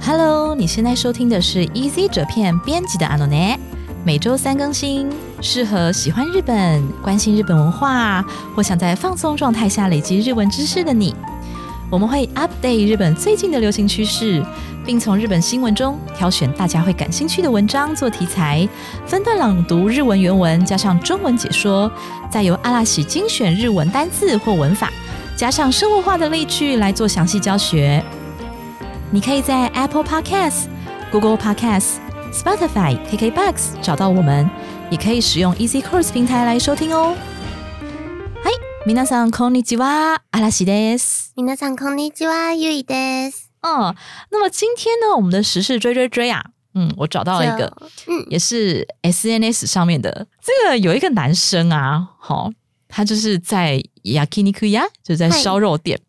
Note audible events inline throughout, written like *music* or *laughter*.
Hello，你现在收听的是 Easy 折片编辑的阿诺内，每周三更新，适合喜欢日本、关心日本文化或想在放松状态下累积日文知识的你。我们会 update 日本最近的流行趋势，并从日本新闻中挑选大家会感兴趣的文章做题材，分段朗读日文原文，加上中文解说，再由阿拉喜精选日文单字或文法，加上生活化的例句来做详细教学。你可以在 Apple Podcasts、Google Podcasts、Spotify、KKBox 找到我们，也可以使用 Easy Course 平台来收听哦。嗨，皆さんこんにちは、阿拉西です。皆さんこんにちは、ゆいです。嗯，那么今天呢，我们的时事追追追啊，嗯，我找到了一个，就，嗯，也是 SNS 上面的，这个有一个男生啊，好、他就是在 yakiniku 呀，就是在嗨烧肉店，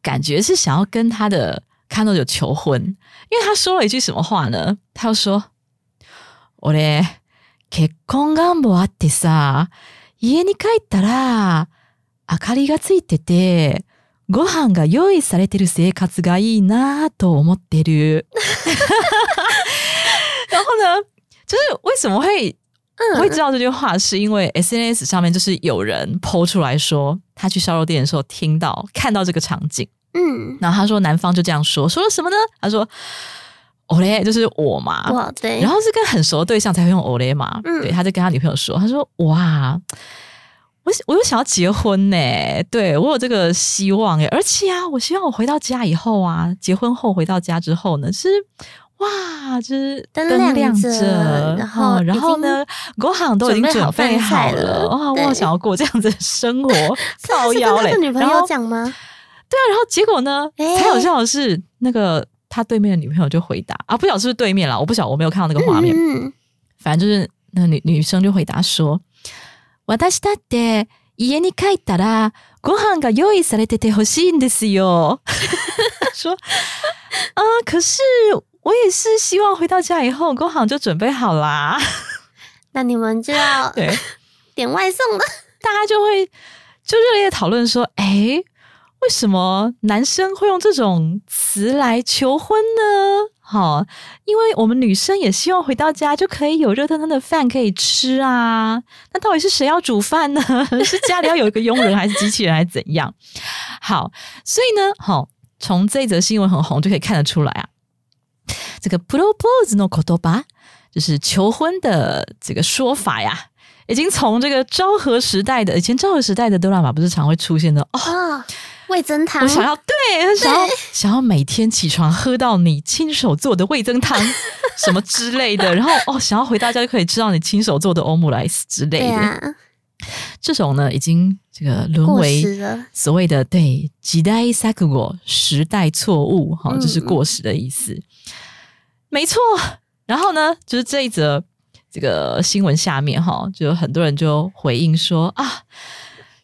感觉是想要跟他的 Kano 有求婚，因为他说了一句什么话呢？他又说：“我嘞結婚願望あってさ、家に帰ったら明かりがついてて。”ご飯が用意されてる生活がいいなと思ってる。*laughs* 然后呢，就是为什么会我会知道这句话，是因为 S N S 上面就是有人剖出来说，他去烧肉店的时候听到看到这个场景， 嗯，然后他说男方就这样说，说了什么呢？他说“我嘞”，就是我嘛，哇，对，然后是跟很熟的对象才会用“我嘞”嘛，嗯。对，他就跟他女朋友说，他说：“哇。”我我有想要结婚呢，对我有这个希望诶，而且啊，我希望我回到家以后啊，结婚后回到家之后呢，是哇，就是灯亮亮着然后嗯然后呢，国行都已经准备好了，哇，我好想要过这样子的生活，*laughs* 是靠是跟女朋友讲吗？对啊，然后结果呢，诶才有效的是那个他对面的女朋友就回答啊，不晓得是不是对面啦，我不晓得我没有看到那个画面，嗯，嗯反正就是那女女生就回答说：“私だって家に帰ったらご飯が用意されててほしいんですよ。”*laughs* 说啊，可是我也是希望回到家以后，工行就准备好啦。*laughs* 那你们就要*laughs* 对，点外送了。大家就会就热烈地讨论说：“诶， 为什么男生会用这种词来求婚呢？”好，因为我们女生也希望回到家就可以有热腾腾的饭可以吃啊。那到底是谁要煮饭呢？*laughs* 是家里要有一个佣人，还是机器人，还是怎样？好，所以呢，好，从这一则新闻很红就可以看得出来啊，这个 propose no kotoba 就是求婚的这个说法呀，已经从这个昭和时代的以前昭和时代的哆啦 A 不是常会出现的哦。味增汤我，想要对，想要想要每天起床喝到你亲手做的味增汤 *laughs* 什么之类的，然后哦，想要回到家就可以吃到你亲手做的欧姆莱斯之类的。这种呢，已经这个沦过为。所谓的对时代錯誤时代错误，哈、嗯就是过时的意思。没错。然后呢，就是这一则这个新闻下面哈，就有很多人就回应说啊。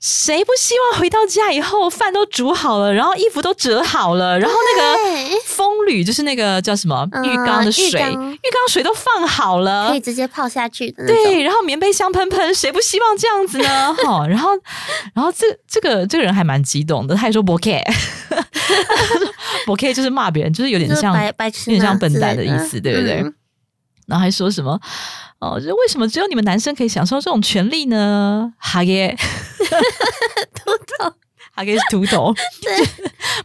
谁不希望回到家以后饭都煮好了，然后衣服都折好了，然后那个风吕就是那个叫什么嗯浴缸的水，浴缸浴缸水都放好了，可以直接泡下去的。对，然后棉被香喷喷，谁不希望这样子呢？哈，*laughs* 然后，然后这这个这个人还蛮激动的，他还说 b o k 不 k 就是骂别人，就是有点像白白痴有点像笨蛋的意思，对不对？嗯然后还说什么哦，就是为什么只有你们男生可以享受这种权利呢？哈耶，*laughs* 秃头，哈耶是秃头，对，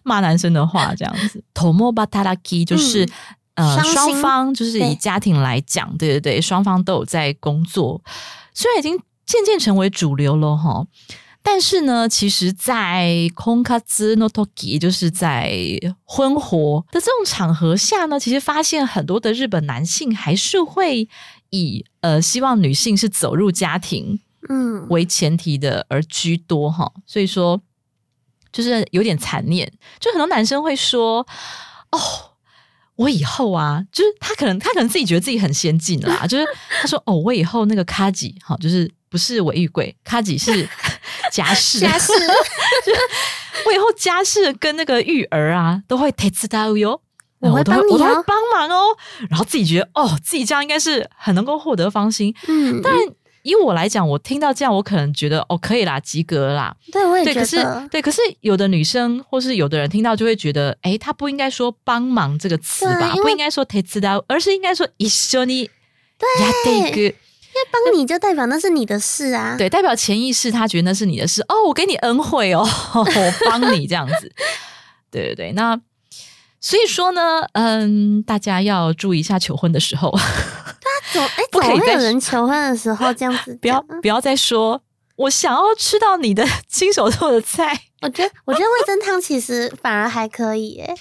骂男生的话这样子。tomo bataraki 就是、呃双方就是以家庭来讲，对对对，双方都有在工作，虽然已经渐渐成为主流了哈。但是呢，其实，在空卡兹 no toki，就是在婚活的这种场合下呢，其实发现很多的日本男性还是会以呃希望女性是走入家庭嗯，为前提的而居多哈，所以说就是有点残念，就很多男生会说哦。我以后啊，就是他可能他可能自己觉得自己很先进啦，就是他说哦，我以后那个卡吉哈，就是不是尾玉贵，卡吉是 *laughs* 家事，家事，*laughs* 我以后家事跟那个育儿啊，都会 take 到哟。我会都帮你哦我都会帮忙哦。然后自己觉得哦，自己这样应该是很能够获得芳心。嗯，当然 以我来讲，我听到这样，我可能觉得哦，可以啦，及格啦。对，我也对，觉可是得。对，可是有的女生或是有的人听到就会觉得，哎，她不应该说帮忙这个词吧，对啊因为不应该说手伝う，而是应该说一緒にやっていく。帮你就代表那是你的事啊。对，代表潜意识他觉得那是你的事哦，我给你恩惠哦，*laughs* 我帮你这样子。对对对，那 所以说呢，嗯，大家要注意一下求婚的时候，总哎，不可以再总会有人求婚的时候这样子 *laughs* 不要不要再说我想要吃到你的亲手做的菜，我觉得，我觉得味增汤其实反而还可以耶。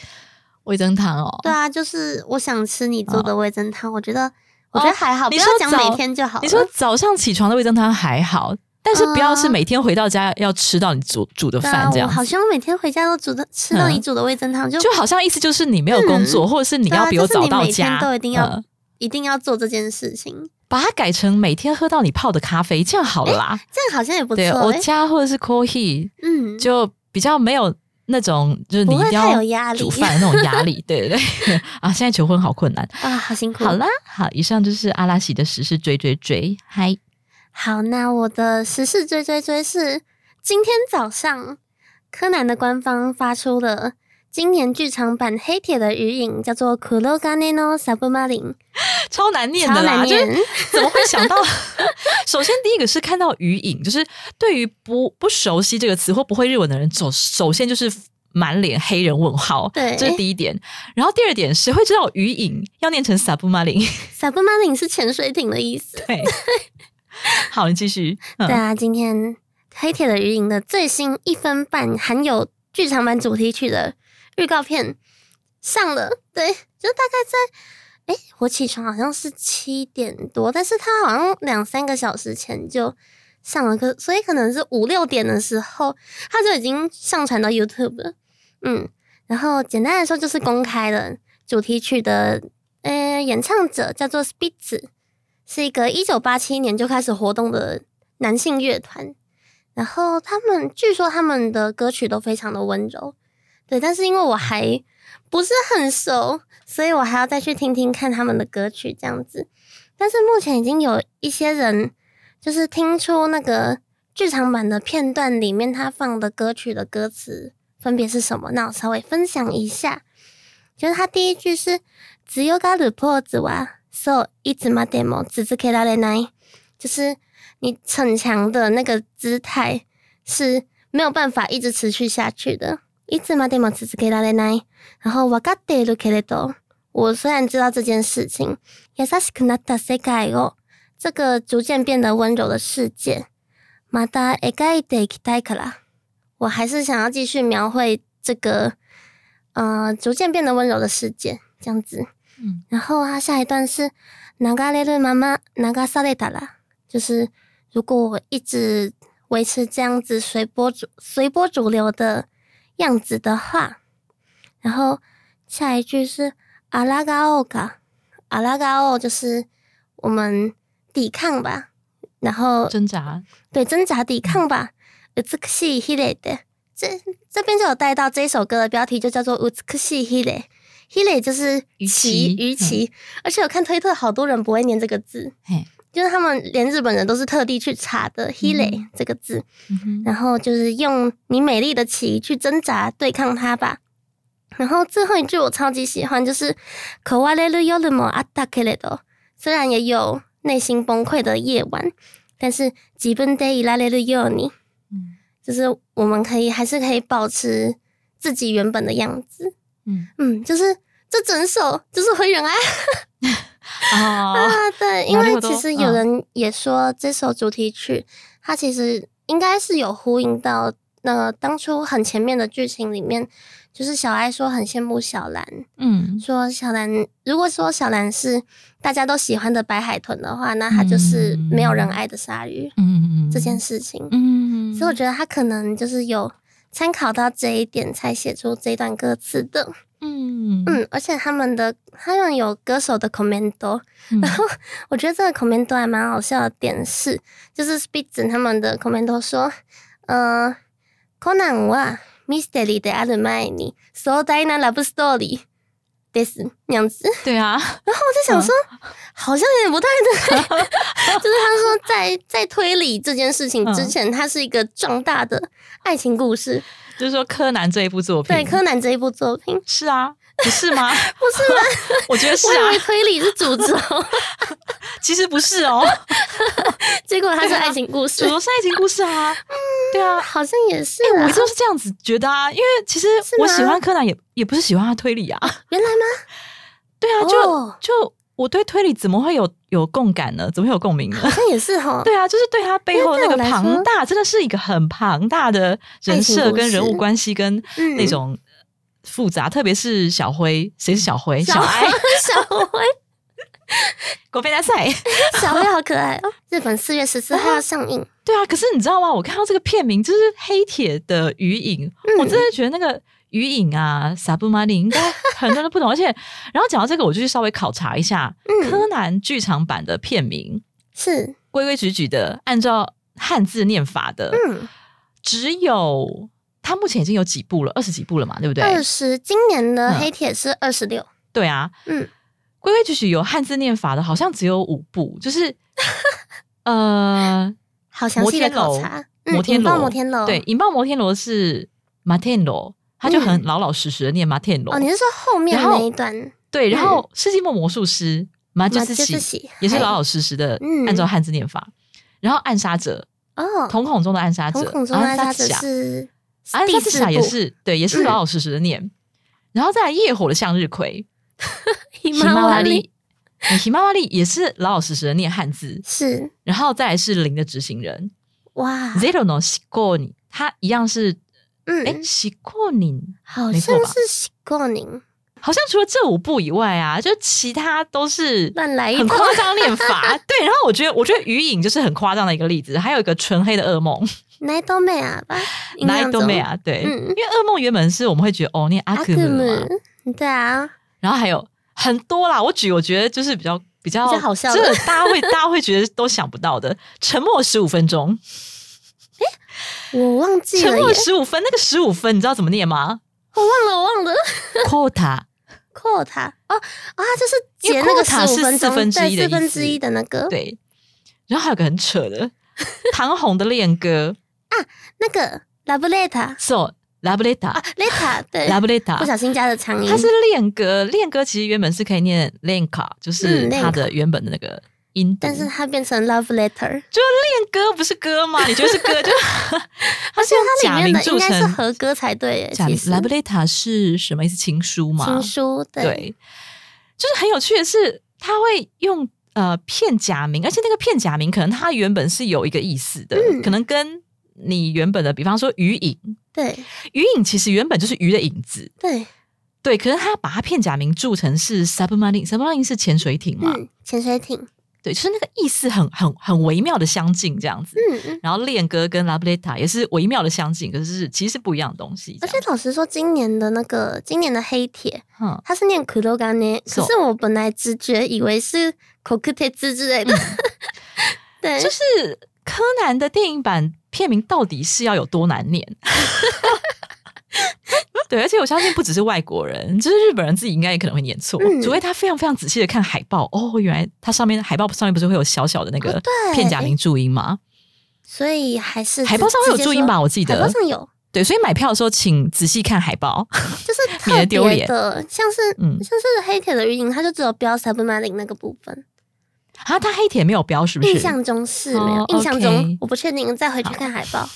味增汤哦。对啊，就是我想吃你做的味增汤，我觉得我觉得还好，不要讲每天就好。你说早上起床的味增汤还好，但是不要是嗯每天回到家要吃到你煮煮的饭这样好希望每天回家都煮的吃到你嗯煮的味增汤，就就好像意思就是你没有工作，或者是你要比我早就是你每到家，天都一定要嗯一定要做这件事情，把它改成每天喝到你泡的咖啡，这样好了啦。这样好像也不错对，我欸。家或者是 coffee 嗯，就比较没有那种就是你一定要煮饭的那种压力。*laughs* 对对对啊，现在求婚好困难。啊，好辛苦。好啦，好，以上就是阿拉西的时事追追追，嗨，好，那我的时事追追追是今天早上柯南的官方发出了今年剧场版《黑铁的余影》，叫做《Kurogane no Submarine》，*laughs* 超难念的难就是念。*laughs* 怎么会想到？首先，第一个是看到余影，就是对于不不熟悉这个词或不会日文的人，首首先就是满脸黑人问号，对这是第一点。然后第二点，谁会知道鱼影要念成 submarine？Submarine 是潜水艇的意思。对，*laughs* 好，你继续。嗯对啊，今天《黑铁的余影》的最新一分半含有剧场版主题曲的预告片上了，对，就大概在诶，我起床好像是七点多，但是他好像两三个小时前就上了，可所以可能是五六点的时候，他就已经上传到 YouTube 了。嗯，然后简单来说就是公开了主题曲的呃演唱者叫做 Spitz，是一个一九八七年就开始活动的男性乐团。然后他们据说他们的歌曲都非常的温柔，对，但是因为我还不是很熟，所以我还要再去听听看他们的歌曲这样子。但是目前已经有一些人就是听出那个剧场版的片段里面他放的歌曲的歌词分别是什么，那我稍微分享一下。就是他第一句是“只有がるポーズ はそういつまでも続けられない”，就是你逞强的那个姿態是没有办法一直持续下去的。いつまでも続けられない。然后分かっているけれど，我虽然知道这件事情，優しくなった世界を这个逐渐变得温柔的世界，また描いていきたいから，我还是想要继续描绘这个呃逐渐变得温柔的世界，这样子。 嗯然后他下一段是流れるまま流されたら，就是如果我一直维持这样子随波逐随波逐流的样子的话，然后下一句是阿拉嘎欧嘎，阿拉嘎欧就是我们抵抗吧，然后挣扎，对挣扎抵抗吧，美しいヒレ的。这这边就有带到这一首歌的标题，就叫做《美しいヒレ》。 ヒレ就是鱼鳍鳍鱼鳍，而且我看推特好多人不会念这个字，嘿，就是他们连日本人都是特地去查的 “hile” 嗯这个字，嗯哼然后就是用你美丽的鳍去挣扎对抗它吧。然后最后一句我超级喜欢，就是“壊れる夜もあったけれど”，虽然也有内心崩溃的夜晚，但是自分でいられるように，嗯就是我们可以还是可以保持自己原本的样子。 嗯嗯，就是这整首就是灰人哀。*laughs* 啊，啊，对，因なるほど为其实有人也说这首主题曲，它其实应该是有呼应到那当初很前面的剧情里面，就是小爱说很羡慕小兰，嗯说小兰如果说小兰是大家都喜欢的白海豚的话，那它就是没有人爱的鲨鱼、嗯嗯这件事情。嗯，所以我觉得他可能就是有 参考到这一点，才写出这段歌词的。嗯嗯，而且他们的他们有歌手的 commento，嗯然后我觉得这个 commento 还蛮好笑的点是，就是 Spitz 他们的 commento 说，呃，コナンはミステリーである前に壮大なラブストーリー。 This 那样子。对啊，然后我就想说，好像有点不太对，*laughs* 就是他说在在推理这件事情之前，它是一个壮大的爱情故事。就是说柯南这一部作品，对柯南这一部作品。是啊，不是吗？不是吗？*laughs* *laughs* 我觉得是我以啊为，推理是主轴，*laughs* 其实不是哦，结果它是爱情故事主，轴是爱情故事啊，对啊。好像也是我就是这样子觉得啊，因为其实我喜欢柯南也也不是喜欢他推理啊，原来吗？对啊，就、哦就我对推理怎么会有有共感呢？怎么会有共鸣呢？好像也是哈。对啊，就是对他背后那个庞大，真的是一个很庞大的人设跟人物关系跟嗯那种复杂，特别是小辉，谁是小辉？小爱爱，小辉，*laughs* 国飞大赛。*laughs* 小辉好可爱哦！日本四月十四号要上映，对啊，可是你知道吗？我看到这个片名就是《黑铁的余影》，嗯我真的觉得那个余影啊，萨布玛丽应该很多人都不懂。*laughs* 而且，然后讲到这个，我就去稍微考察一下、嗯柯南剧场版的片名，是规规矩矩的按照汉字念法的，嗯只有它目前已经有几部了，二十几部了嘛，对不对？二十，今年的嗯黑铁是二十六，对啊，嗯，规规矩矩有汉字念法的，好像只有五部，就是 *laughs* 呃，好详细的考察。嗯摩天引爆，摩天楼，对，引爆摩天楼是马天罗，他就很老老实实的念马天罗。哦，你是说后面那一段？对，然后世纪末魔术师马马就是喜就是喜也是老老实实的嗯按照汉字念法。然后暗杀者，哦，瞳孔中的暗杀者，瞳孔中的暗杀者是暗杀者第四部也是对，也是嗯老老实实的念。然后再来夜火的向日葵，*laughs* ひひまわまわりり，*laughs* 哎ひまわり也是老老实实的念汉字。是然后再来是零的执行人哇， ，zero no 西过你，他一样是哎嗯，西过你，好没错吧像是喜过宁好像除了这五部以外啊，就其他都是乱来一通很夸张念法。*laughs* 对，然后我觉得，我觉得余影就是很夸张的一个例子。还有一个纯黑的噩梦 奈多美啊吧，印，Night 象中 m a 啊，对，嗯。因为噩梦原本是我们会觉得哦念阿阿克克姆嘛，对啊，然后还有很多啦。我举我觉得就是比较比较好笑的。这个大家会 *laughs* 大家会觉得都想不到的，沉默十五分钟，我忘记了沉默，十五分，那个十五分你知道怎么念吗？我忘了，我忘了。？quota。*laughs* quota 哦啊，就是减那个 quota 是四分之一的对，四分之一的那个，对，然后还有个很扯的唐红的恋歌那个 la b l e t a，so la b l e t 啊 a，leta 对。La b l e t 不小心加了长音，它是练歌，练歌其实原本是可以念 lenka，就是嗯它的原本的那个音读，但是它变成 love letter，就练歌不是歌吗？*laughs* 你觉得是歌？就 *laughs* 它是用它里面假名铸的应该是成和歌才对耶，假其实。La b l e t a 是什么意思？情书吗？情书对。对，就是很有趣的是，他会用呃片假名，而且那个片假名可能它原本是有一个意思的，嗯。可能跟你原本的，比方说鱼影，对。鱼影其实原本就是鱼的影子，对，对，可是他把它片假名铸成是 submarine，submarine 是潜水艇嘛，嗯，潜水艇，对，就是那个意思很很很微妙的相近这样子。嗯嗯。然后恋歌跟 La b l e t a 也是微妙的相近，可是其实是不一样的东西而。且老实说，今年的那个今年的黑铁，嗯，它是念 k u r o g a n e 是哦可是我本来直觉以为是 k o k u t e 之之类的，*laughs* 对，就是柯南的电影版片名到底是要有多难念？*laughs* 对，而且我相信不只是外国人，就是日本人自己应该也可能会念错，嗯除非他非常非常仔细的看海报。哦，原来它上面海报上面不是会有小小的那个片假名注音吗？所以还是海报上会有注音吧？我记得海报得。上有，对，所以买票的时候请仔细看海报。*laughs* 就是免特得丢脸别的，像是嗯像是黑铁的语音，它就只有标 submarine 那个部分，啊，他黑铁没有标是不是？印象中是没有哦，印象中我不确定，再回去看海报。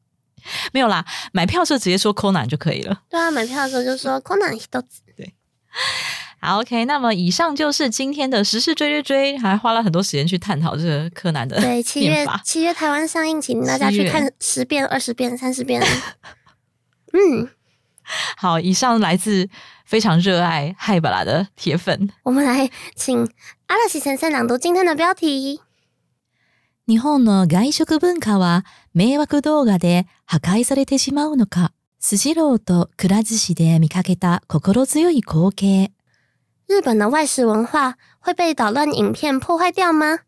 *laughs* 没有啦，买票的时候直接说 Conan 就可以了。对啊，买票的时候就说 Conan 都 *laughs* 好，OK，那么以上就是今天的时事追追追，还花了很多时间去探讨这个柯南的对七月。七月台湾上映，请大家去看 *laughs* 十遍、二十遍、三十遍。嗯，好，以上来自非常热爱嗨巴拉的铁粉。我们来请阿拉西先生朗读今天的标题。日本の外食文化は迷惑動画で破壊されてしまうのかスシローとくら寿司で見かけた心強い光景。日本的外食文化会被捣乱影片破坏掉吗？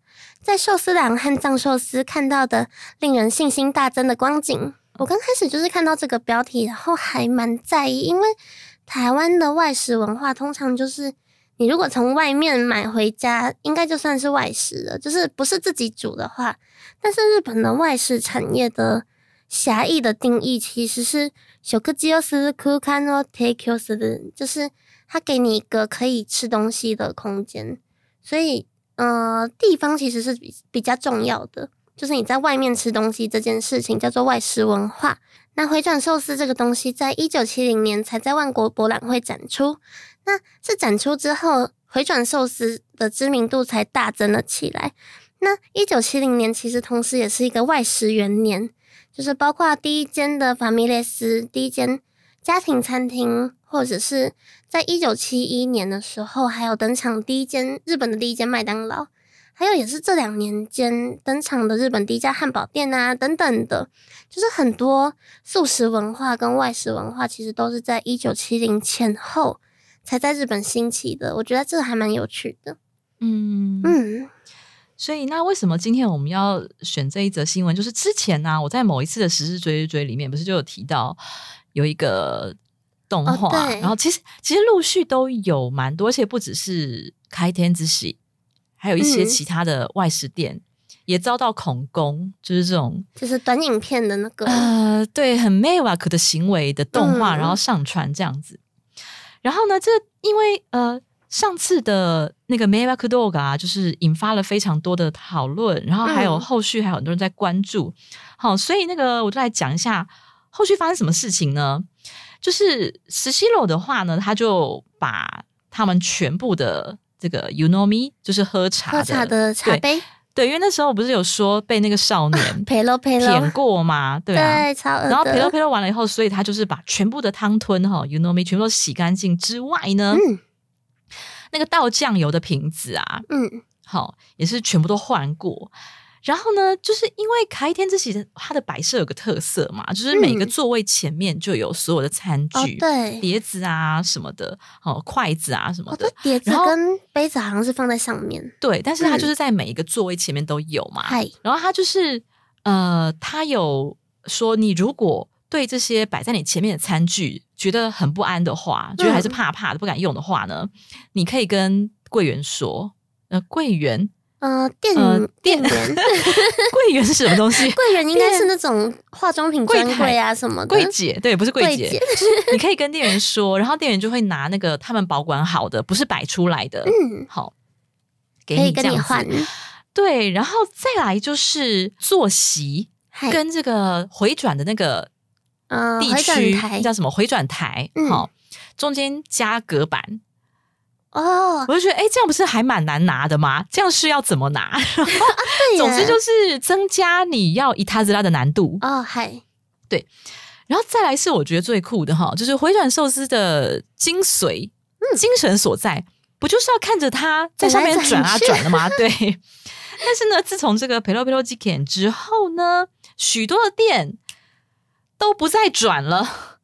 在寿司郎和藏寿司看到的令人信心大增的光景，我刚开始就是看到这个标题，然后还蛮在意，因为 台湾的外食文化通常就是， 你如果从外面买回家，应该就算是外食了，就是不是自己煮的话。但是日本的外食产业的狭义的定义其实是食事をする空間を提供する，就是它给你一个可以吃东西的空间，所以呃，地方其实是比比较重要的，就是你在外面吃东西这件事情叫做外食文化。那回转寿司这个东西，在一九七零年才在万国博览会展出。 那是展出之后，回转寿司的知名度才大增了起来。那一九七零年其实同时也是一个外食元年，就是包括第一间的法米列斯，第一间家庭餐厅，或者是在一九七一年的时候，还有登场第一间日本的第一间麦当劳。还有也是这两年间登场的日本第一家汉堡店啊，等等的，就是很多素食文化跟外食文化，其实都是在一九七零前后才在日本兴起的。我觉得这个还蛮有趣的。嗯嗯，所以那为什么今天我们要选这一则新闻？就是之前呢、我在某一次的时事追追追里面，不是就有提到有一个动画，哦然后其实其实陆续都有蛮多，而且不只是开天之喜，还有一些嗯其他的外食店、也遭到恐攻，就是这种就是短影片的那个，呃，对，很 m a w a k 的行为的动画，嗯然后上传这样子。然后呢，这因为呃上次的那个 m a w a k Dog 啊，就是引发了非常多的讨论，然后还有嗯后续还有很多人在关注。好，所以那个我就来讲一下后续发生什么事情呢？就是石西罗的话呢，他就把他们全部的这个 You know me，就是喝茶喝茶的茶杯，对，因为那时候不是有说被那个少年陪了陪了舔，过吗，对啊，对，超恶。然后陪了陪了完了以后，所以他就是把全部的汤吞哈，you know me，全部都洗干净之外呢，嗯那个倒酱油的瓶子啊，嗯，好也是全部都换过。然后呢，就是因为开天之喜的它的摆设有个特色嘛，就是每个嗯。座位前面就有所有的餐哦具、对，碟子啊什么的，哦筷子啊什么哦的对，，碟子跟杯子好像是放在上面。对，但是它嗯。就是在每一个座位前面都有嘛。嗨，然后它就是呃，它有说，你如果对这些摆在你前面的餐具觉得很不安的话，觉得还是怕怕的，不敢用的话呢，你可以跟柜员说，呃，柜员，呃，店呃店店员，柜员是什么东西？*laughs* 柜员应该是那种化妆品柜台专柜啊什么的。柜姐，对，不是柜姐，你可以跟店员说，然后店员就会拿那个他们保管好的，不是摆出来的，嗯，好，给可以跟你换。*laughs* 对，然后再来就是坐席，跟这个回转的那个呃，地回转区台叫什么回转台，嗯好、中间加隔板，哦，我就觉得，哎，这样不是还蛮难拿的吗？这样是要怎么拿？总之就是增加你要一塔子拉的难度，哦，嗨，对然后再来是我觉得最酷的哈，就是回转寿司的精髓、嗯精神所在，不就是要看着它在上面转啊转的吗？对。但是呢，自从这个 Pelo Pelo g i 之后呢，许多的店都不再转了，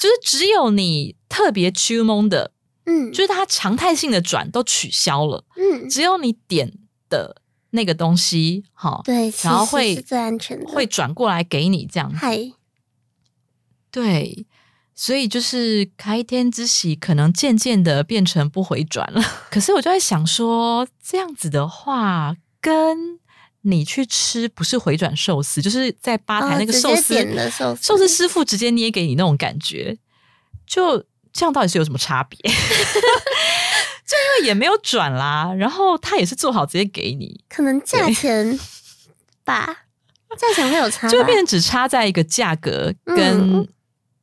就是只有你特别 h 蒙的，嗯，就是它常态性的转都取消了，嗯，只有你点的那个东西，哈，对，然后会最安全的，会转过来给你这样子。嗨，对，所以就是开天之喜，可能渐渐的变成不回转了。*laughs* 可是我就在想说，这样子的话，跟你去吃不是回转寿司，就是在吧台那个寿司。寿司师傅直接捏给你那种感觉，就这样到底是有什么差别？*laughs* 就因为也没有转啦，然后他也是做好直接给你，可能价钱吧，价钱会有差吧，就会变成只差在一个价格跟嗯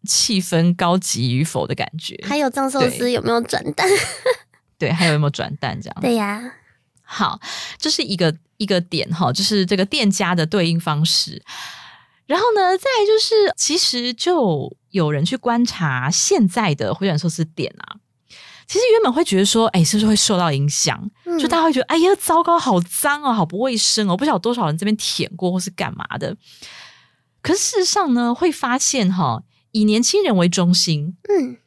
气氛高级与否的感觉。还有藏寿司有没有转蛋？*laughs* 对，还有有没有转蛋这样？对呀，好，这是一个一个点哈，就是这个店家的对应方式。然后呢，再来就是，其实就有人去观察现在的回转寿司店啊，其实原本会觉得说，哎，是不是会受到影响？嗯就大家会觉得，哎呀，糟糕，好脏哦，好不卫生哦，不晓得多少人这边舔过或是干嘛的。可是事实上呢，会发现哈，以年轻人为中心，嗯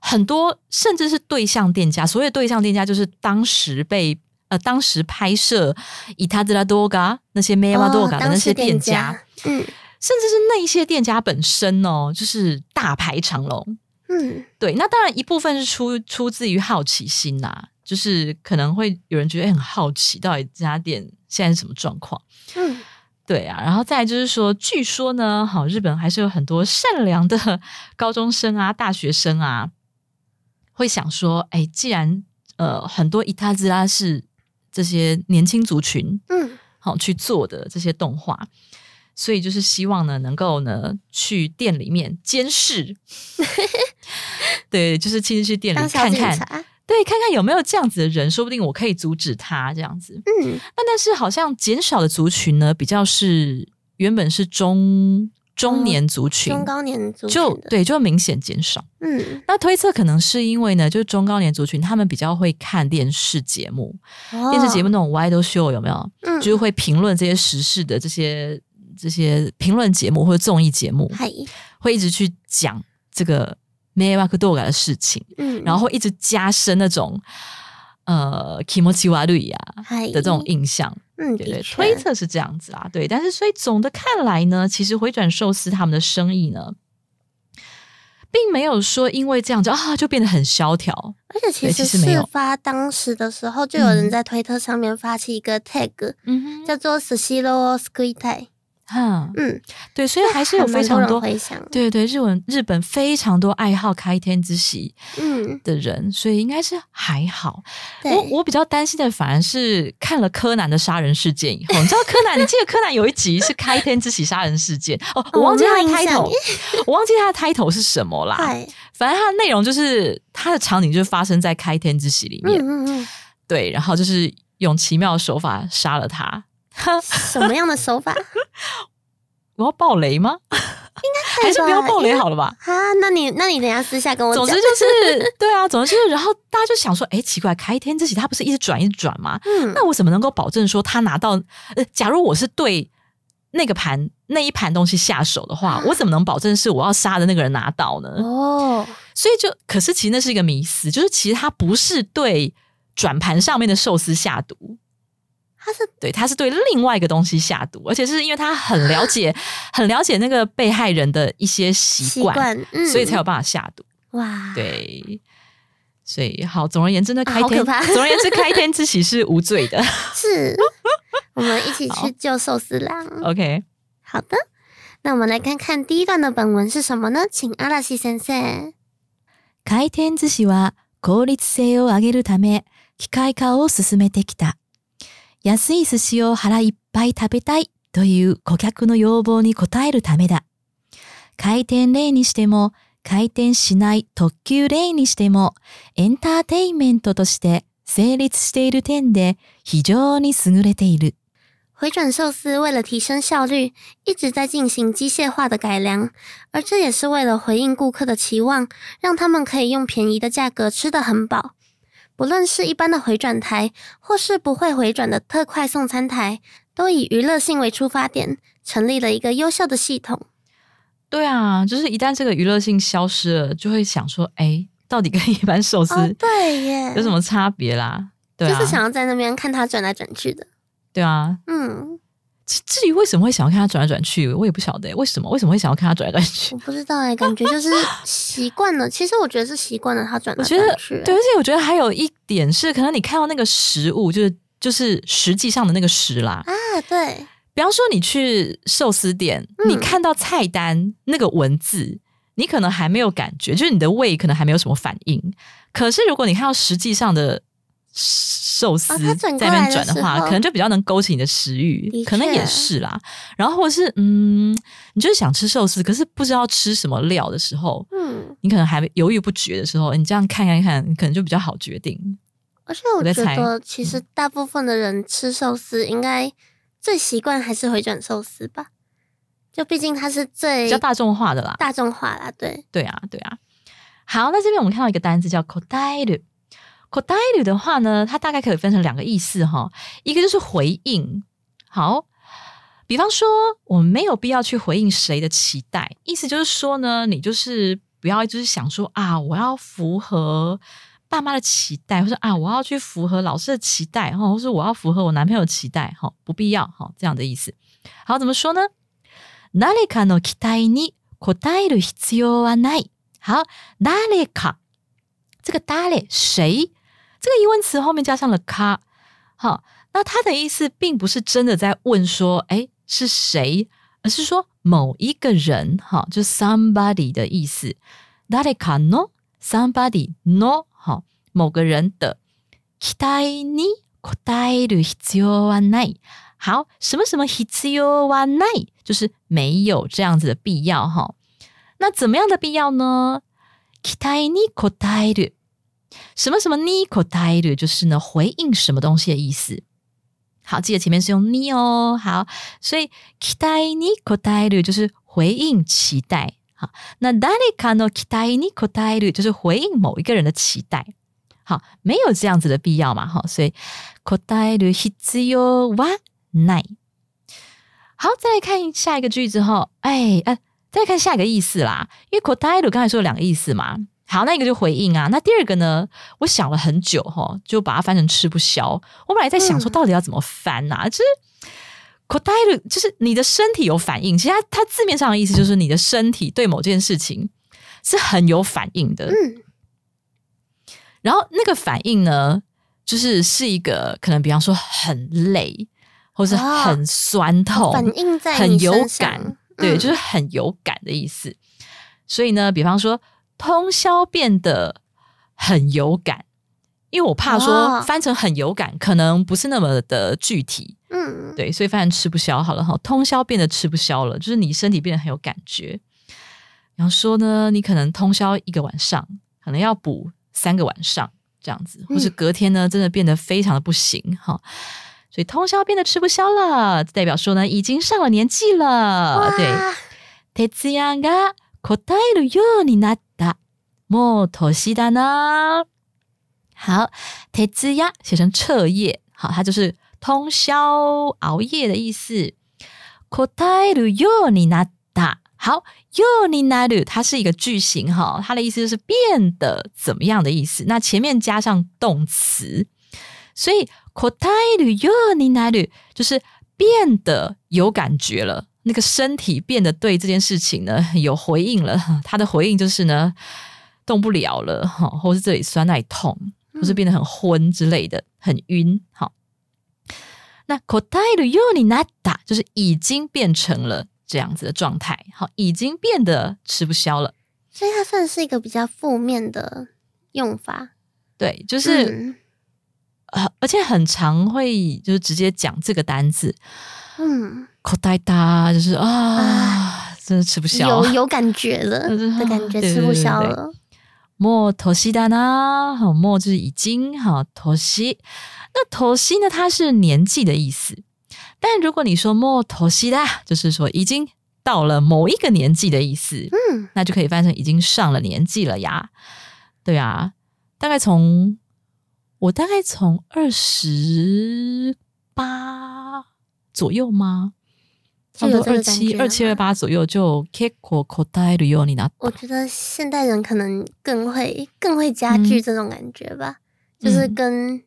很多甚至是对象店家，所谓的对象店家就是当时被呃当时拍摄以他德拉多嘎那些梅瓦多嘎的那些店家，，嗯甚至是那一些店家本身哦，就是大排长龙，嗯，对，那当然一部分是出出自于好奇心啦，就是可能会有人觉得、很好奇，到底这家店现在是什么状况。嗯，对啊，然后再就是说，据说呢，好，日本还是有很多善良的高中生啊、大学生啊，会想说，哎，既然呃很多伊塔兹拉是这些年轻族群嗯，好去做的这些动画，所以就是希望呢，能够呢去店里面监视，*laughs* 对，就是亲自去店里看看，对，看看有没有这样子的人，说不定我可以阻止他这样子。嗯，那但是好像减少的族群呢，比较是原本是中中年族群，中高年族群，就对，就明显减少。嗯，那推测可能是因为呢，就是中高年族群他们比较会看电视节目，电视节目那种 wide show 有没有？哦嗯就是会评论这些时事的这些这些评论节目或者综艺节目，嗨，会一直去讲这个 m e w a k d o g a 的事情，嗯，然后会一直加深那种呃 kimochi w a r u 的这种印象。嗯，对对，推测是这样子啊，对。但是所以总的看来呢，其实回转寿司他们的生意呢，并没有说因为这样子啊就变得很萧条。而且其对实事发当时的时候，就有人嗯在推特上面发起一个 tag，、嗯哼，叫做 “sushiro s k u i t a 哈，嗯，对，所以还是有 *laughs* 非常多。回响，对对，日文日本非常多爱好开天之喜嗯，的人，所以应该是还好。我我比较担心的反而是看了柯南的杀人事件以后，你知道柯南，*laughs* 你记得柯南有一集是开天之喜杀人事件哦，我忘记他的 title，我忘记他的 title 是什么啦。嗨，反正它的内容就是它的场景就是发生在开天之喜里面，嗯嗯对，然后就是用奇妙的手法杀了他。嗯，*laughs* 什么样的手法？我要爆雷吗？应该还是不要爆雷好了吧？啊，那你那你等一下私下跟我讲总之，就是对啊，总之就是，然后大家就想说，哎，奇怪，开天之喜他不是一直转一直转吗？嗯，那我怎么能够保证说他拿到？呃，假如我是对那个盘那一盘东西下手的话，我怎么能保证是我要杀的那个人拿到呢？哦，所以就，可是其实那是一个迷思，就是其实他不是对转盘上面的寿司下毒，他是对，他是对另外一个东西下毒，而且是因为他很了解、*laughs* 很了解那个被害人的一些习惯，习惯，嗯，所以才有办法下毒。哇，，对，所以好，总而言之呢，开天，啊好可怕总而言之，开天之喜是无罪的。*laughs* 是，我们一起好去救寿司郎。 OK，好的，那我们来看看第一段的本文是什么呢？请阿拉西先生。回転寿司は効率性を上げるため機械化を進めてきた。 安い寿司を腹いっぱい食べたいという顧客の要望に応えるためだ。回転レーンにしても回転しない特急レーンにしてもエンターテインメントとして成立している点で非常に優れている。回转寿司为了提升效率，一直在进行机械化的改良，而这也是为了回应顾客的期望，让他们可以用便宜的价格吃得很饱。不论是一般的回转台，或是不会回转的特快送餐台，都以娱乐性为出发点，成立了一个优秀的系统。对啊，就是一旦这个娱乐性消失了，就会想说，哎，到底跟一般寿司哦，对耶，有什么差别啦？对啊，就是想要在那边看它转来转去的。对啊。嗯，至至于为什么会想要看他转来转去，我也不晓得欸为什么为什么会想要看他转来转去我。不知道哎，感觉就是习惯了。其实我觉得是习惯了他转来转去。对，而且我觉得还有一点是，可能你看到那个食物，就是就是实际上的那个食啦。啊，对，比方说，你去寿司店，嗯你看到菜单那个文字，你可能还没有感觉，就是你的胃可能还没有什么反应。可是如果你看到实际上的寿司在那边转的话，可能就比较能勾起你的食欲可能也是啦。然后或者是嗯，你就是想吃寿司，可是不知道吃什么料的时候，嗯，你可能还犹豫不决的时候，你这样看看看，你可能就比较好决定。而且我觉得其实大部分的人吃寿司，应该最习惯还是回转寿司吧。就毕竟它是最比较大众化的啦。大众化啦，对，对啊，对啊。好，那这边我们看到一个单字叫“kodaeru”。“kodaeru” 的话呢，它大概可以分成两个意思哈，一个就是回应。好，比方说我们没有必要去回应谁的期待，意思就是说呢，你就是不要就是想说啊，我要符合爸妈的期待，或者啊，我要去符合老师的期待，哈，或是我要符合我男朋友的期待，哈，不必要，哈，这样的意思。好，怎么说呢？誰かの期待に応える必要はない。 好，誰か这个誰谁 这个疑问词后面加上了か，好，那它的意思并不是真的在问说，哎，是谁，而是说某一个人，哈，就 somebody 的意思。誰かの somebody no 好，某个人的期待に応える必要はない。好，什么什么必要はない，就是没有这样子的必要哈。那怎么样的必要呢？期待に応える， 什么什么に応える，就是呢回應什麼東西的意思。好，記得前面是用に哦。好，所以期待に応える就是回應期待。好，那誰かの期待に応える就是回應某一個人的期待。好，没有这样子的必要嘛。好，所以応える必要はない。好，再来看下一个句子哈。哎，呃，再来看下一个意思啦。因为応える刚才说有两个意思嘛。 好，那一个就回应啊。那第二个呢？我想了很久哈，就把它翻成吃不消。我本来在想说，到底要怎么翻呐？就是こたえる，就是你的身体有反应。其实它它字面上的意思就是你的身体对某件事情是很有反应的。嗯，然后那个反应呢，就是是一个可能，比方说很累，或是哦很酸痛，反映在很有你身上感，对，嗯就是很有感的意思。所以呢，比方说 通宵变得很有感，因为我怕说哦翻成很有感，可能不是那么的具体，嗯，对，所以翻成吃不消好了哈。通宵变得吃不消了，就是你身体变得很有感觉。然后说呢，你可能通宵一个晚上，可能要补三个晚上这样子，或是嗯隔天呢，真的变得非常的不行哈。所以通宵变得吃不消了，代表说呢，已经上了年纪了。哇对，徹夜が答えるようになった。もう年だな。好，徹夜写成彻夜，好，它就是通宵熬夜的意思。答えるようになった。好，ようになる，它是一个句型哈，它的意思就是变得怎么样的意思。那前面加上动词，所以答えるようになる就是变得有感觉了， 那个身体变得对这件事情呢有回应了。*laughs* 它的回应就是呢动不了了哈，或是这里酸那里痛，或是变得很昏之类的，很晕。好，那答えるようになった就是已经变成了这样子的状态，好，已经变得吃不消了。所以它算是一个比较负面的用法，对，就是、嗯呃，而且很常会就是直接讲这个单字，嗯， 口袋大，就是啊，啊真的吃不消。有有感觉了*laughs* 就是的感觉，吃不对对对对消了。もう年だな，好，もう就是已经好年。那年呢，它是年纪的意思。但如果你说もう年だ，就是说已经到了某一个年纪的意思，嗯，那就可以翻成已经上了年纪了呀。对啊，大概从我大概从二十八左右吗？ 差不多就有这二七、个感觉了二七、二八左右就結構答えるようになった。我觉得现代人可能更会更会加剧这种感觉吧，就是嗯跟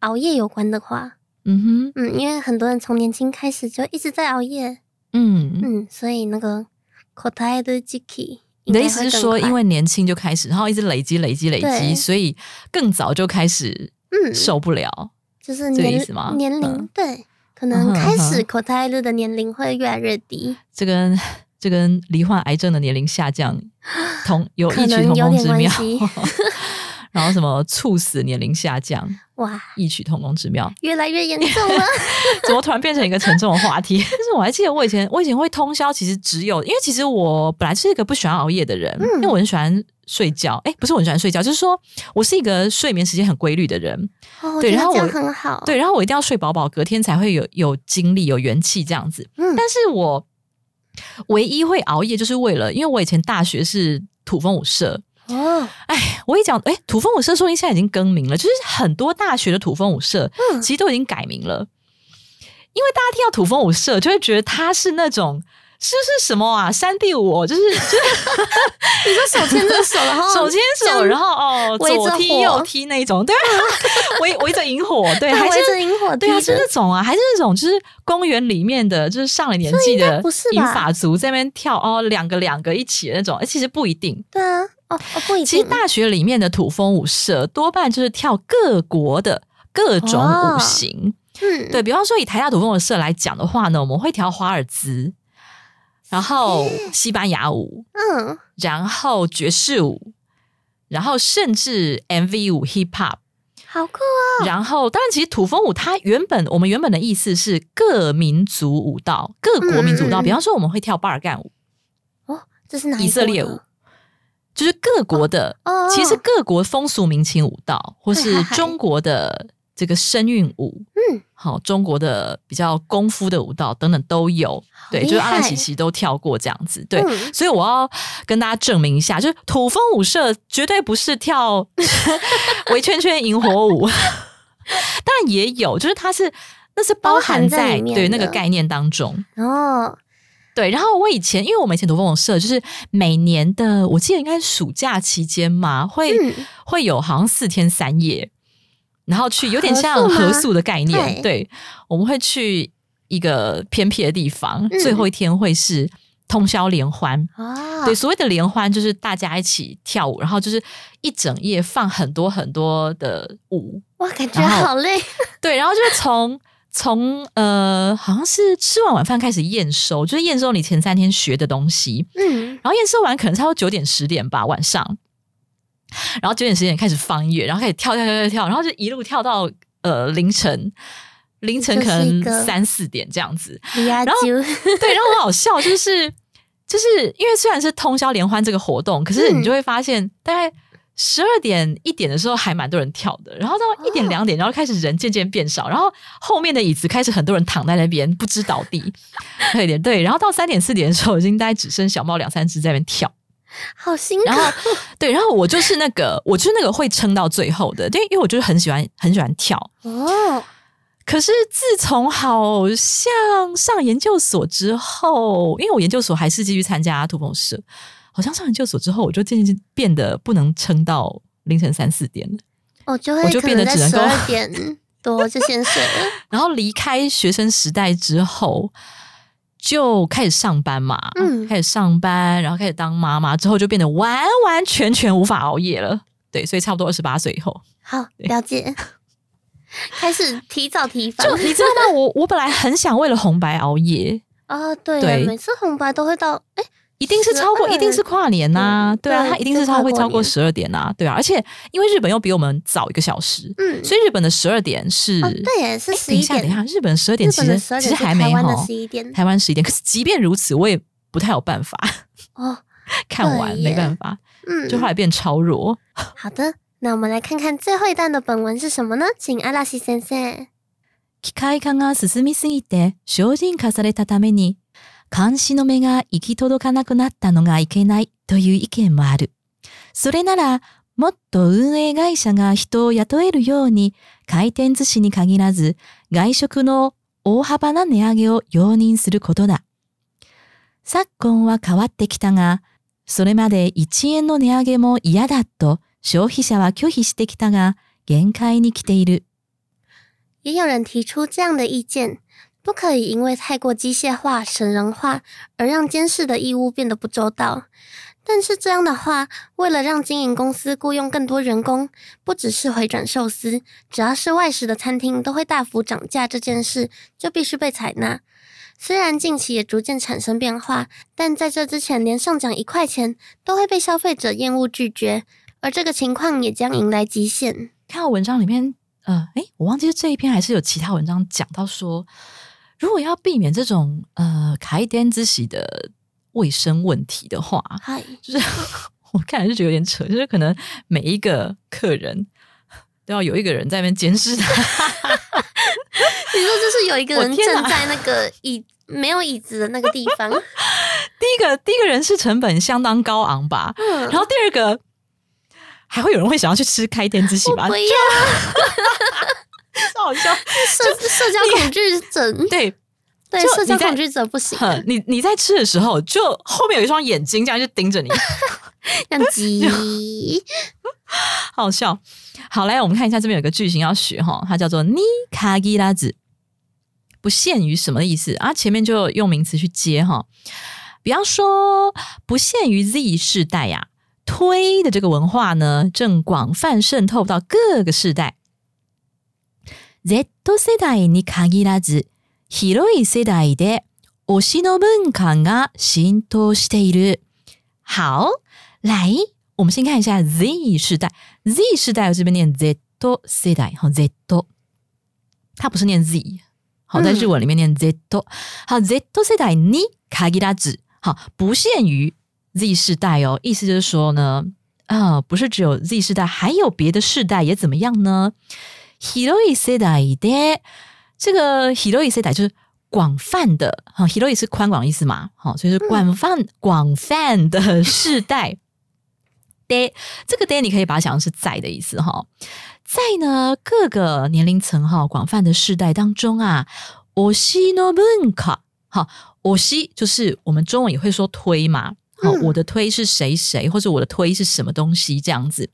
熬夜有关的话，嗯哼，嗯，因为很多人从年轻开始就一直在熬夜，嗯，嗯，所以那个口袋的 j i k i 你的意思是说，因为年轻就开始，然后一直累积、累积、累积，对所以更早就开始嗯，受不了。就是这个年意思吗年龄、嗯对， 可嗯能开始口袋日的年龄会越来越低，这跟这跟罹患癌症的年龄下降同 *laughs* 有可异曲同工之妙。*laughs* 然后什么猝死年龄下降，*laughs* 哇，异曲同工之妙。越来越严重了。*laughs* 怎么突然变成一个沉重的话题？*laughs* 但是我还记得我以前，我以前会通宵，其实只有因为其实我本来是一个不喜欢熬夜的人，嗯因为我很喜欢睡觉。哎，不是我很喜欢睡觉，就是说我是一个睡眠时间很规律的人。对然后我很好。对，然后我一定要睡饱饱，隔天才会有有精力、有元气这样子。嗯但是我唯一会熬夜，就是为了，因为我以前大学是土风舞社。哦，哎，我一讲，哎，土风舞社说不定现在已经更名了，就是很多大学的土风舞社嗯。其实都已经改名了，因为大家听到土风舞社就会觉得它是那种。是不是什么啊？山地舞哦就是就是你说手牵着手，然后 *laughs* 手牵手，然后哦左踢右踢那种，对啊，*laughs* 围围着萤火，对，还围是着萤火对啊，是那种啊，还是那种就是公园里面的，就是上了年纪的不是吧？银发族在那边跳哦，两个两个一起的那种，哎，其实不一定，对啊，哦哦，不一定。其实大学里面的土风舞社多半就是跳各国的各种舞型。嗯，对比方说，以台大土风舞社来讲的话呢，我们会跳华尔兹，然后西班牙舞，嗯，然后爵士舞，然后甚至 MV 舞 Hip Hop。好酷哦！然后，当然，其实土风舞它原本我们原本的意思是各民族舞蹈、各国民族舞蹈。比方说，我们会跳巴尔干舞、哦，这是哪一以色列舞，就是各国的，哦，其实各国风俗民情舞蹈，或是中国的这个声韵舞，嗯，好，中国的比较功夫的舞蹈等等都有。对，就是阿拉奇奇奇都跳过这样子。对，嗯所以我要跟大家证明一下，就是土风舞社绝对不是跳 *laughs* 围圈圈萤火舞，*laughs* 当然也有，就是它是那是包含在对那个概念当中。哦，对，然后我以前因为我们以前读风舞社就是每年的，我记得应该是暑假期间嘛，会、嗯会有好像四天三夜，然后去有点像合宿的概念。对对，我们会去一个偏僻的地方，嗯最后一天会是通宵联欢。啊，对，所谓的联欢就是大家一起跳舞，然后就是一整夜放很多很多的舞，哇，感觉好累，对，然后就是从从呃，好像是吃完晚饭开始验收，就是验收你前三天学的东西，嗯，然后验收完可能差不多九点十点吧，晚上，然后九点十点开始放音乐，然后开始跳跳跳跳跳，然后就一路跳到呃凌晨。凌晨可能三四点这样子，然后对，然后很好笑，就是就是因为虽然是通宵联欢这个活动，可是你就会发现大概十二点一点的时候还蛮多人跳的，然后到一点哦两点，然后开始人渐渐变少，然后后面的椅子开始很多人躺在那边不知倒地，*laughs* 对点对，然后到三点四点的时候，已经大概只剩小猫两三只在那边跳，好辛苦。然，后对，然后我就是那个我就是那个会撑到最后的，对，因为我就是很喜欢很喜欢跳，哦，可是自从好像上研究所之后，因为我研究所还是继续参加土风社，好像上研究所之后，我就渐渐变得不能撑到凌晨三四点了。我就会我就变得只能够十二点多就先睡了，*laughs* 然后离开学生时代之后，就开始上班嘛，嗯开始上班，然后开始当妈妈之后，就变得完完全全无法熬夜了。对，所以差不多二十八岁以后，好了解，*laughs* 开始提早提防就你知道吗？我我本来很想为了红白熬夜，啊，对对，每次红白都会到，哎，一定是超过， 12一定是跨年呐、嗯对啊，对它一定是就跨过超会超过年十二点呐、对啊，而且因为日本又比我们早一个小时，嗯，所以日本的十二点是，哦，对耶，是诶十一点，等一下等一下，日本十二点其实日本的十二其点是实还没台湾的哈十一点，台湾十一点，可是即便如此，我也不太有办法哦，*laughs* 看完，对耶没办法，嗯，就后来变超弱。好的，那我们来看看最后一段的本文是什么呢？请阿拉西先生。*laughs* 機械化が進みすぎて精進化されたために 監視の目が行き届かなくなったのがいけないという意見もある。それならもっと運営会社が人を雇えるように回転寿司に限らず外食の大幅な値上げを容認することだ。昨今は変わってきたが、それまで1円の値上げも嫌だと消費者は拒否してきたが限界に来ている。也有人提出这样的意见：不可以因为太过机械化、省人化而让监视的义务变得不周到。但是这样的话，为了让经营公司雇佣更多员工，不只是回转寿司，只要是外食的餐厅都会大幅涨价这件事，就必须被采纳。虽然近期也逐渐产生变化，但在这之前，连上涨一块钱都会被消费者厌恶拒绝，而这个情况也将迎来极限。看到文章里面，呃，诶，我忘记这一篇还是有其他文章讲到说，如果要避免这种呃开店之喜的卫生问题的话，嗨，就是 *laughs* 我看来就觉得有点扯，就是可能每一个客人都要有一个人在那边监视他。*laughs* 你说就是有一个人站在那个椅没有椅子的那个地方，*laughs* 第一个第一个人是成本相当高昂吧，嗯，然后第二个还会有人会想要去吃开店之喜吗我不？要超好笑。*laughs* 社社交恐惧症，*laughs* 对，对社交恐惧者不行，哼你你在吃的时候，就后面有一双眼睛这样就盯着你。像鸡，好好笑。好，来我们看一下这边有个句型要学哈，它叫做“尼卡吉拉子”，不限于什么意思啊？前面就用名词去接哈。比方说，不限于 Z 世代呀、推的这个文化呢，正广泛渗透到各个世代。Z 世代に限らず、広い世代で推しの文化が浸透している。好，来，我们先看一下 Z 世代。Z 世代我这边念 Z 世代，好 Z，它不是念 Z，好在日文里面念 Z。好 Z 世代に限らず，好不限于 Z 世代哦。意思就是说呢，啊，不是只有 Z 世代，还有别的世代也怎么样呢？広い世代で这个広い世代就是广泛的哈，hiroi 是宽广意思嘛，好，所以是广泛广泛的世代。*laughs* de 这个 de 你可以把它想成是在的意思哈，在呢各个年龄层哈广泛的世代当中啊，推しの文化好，推し就是我们中文也会说推嘛，好，我的推是谁谁，或者我的推是什么东西这样子。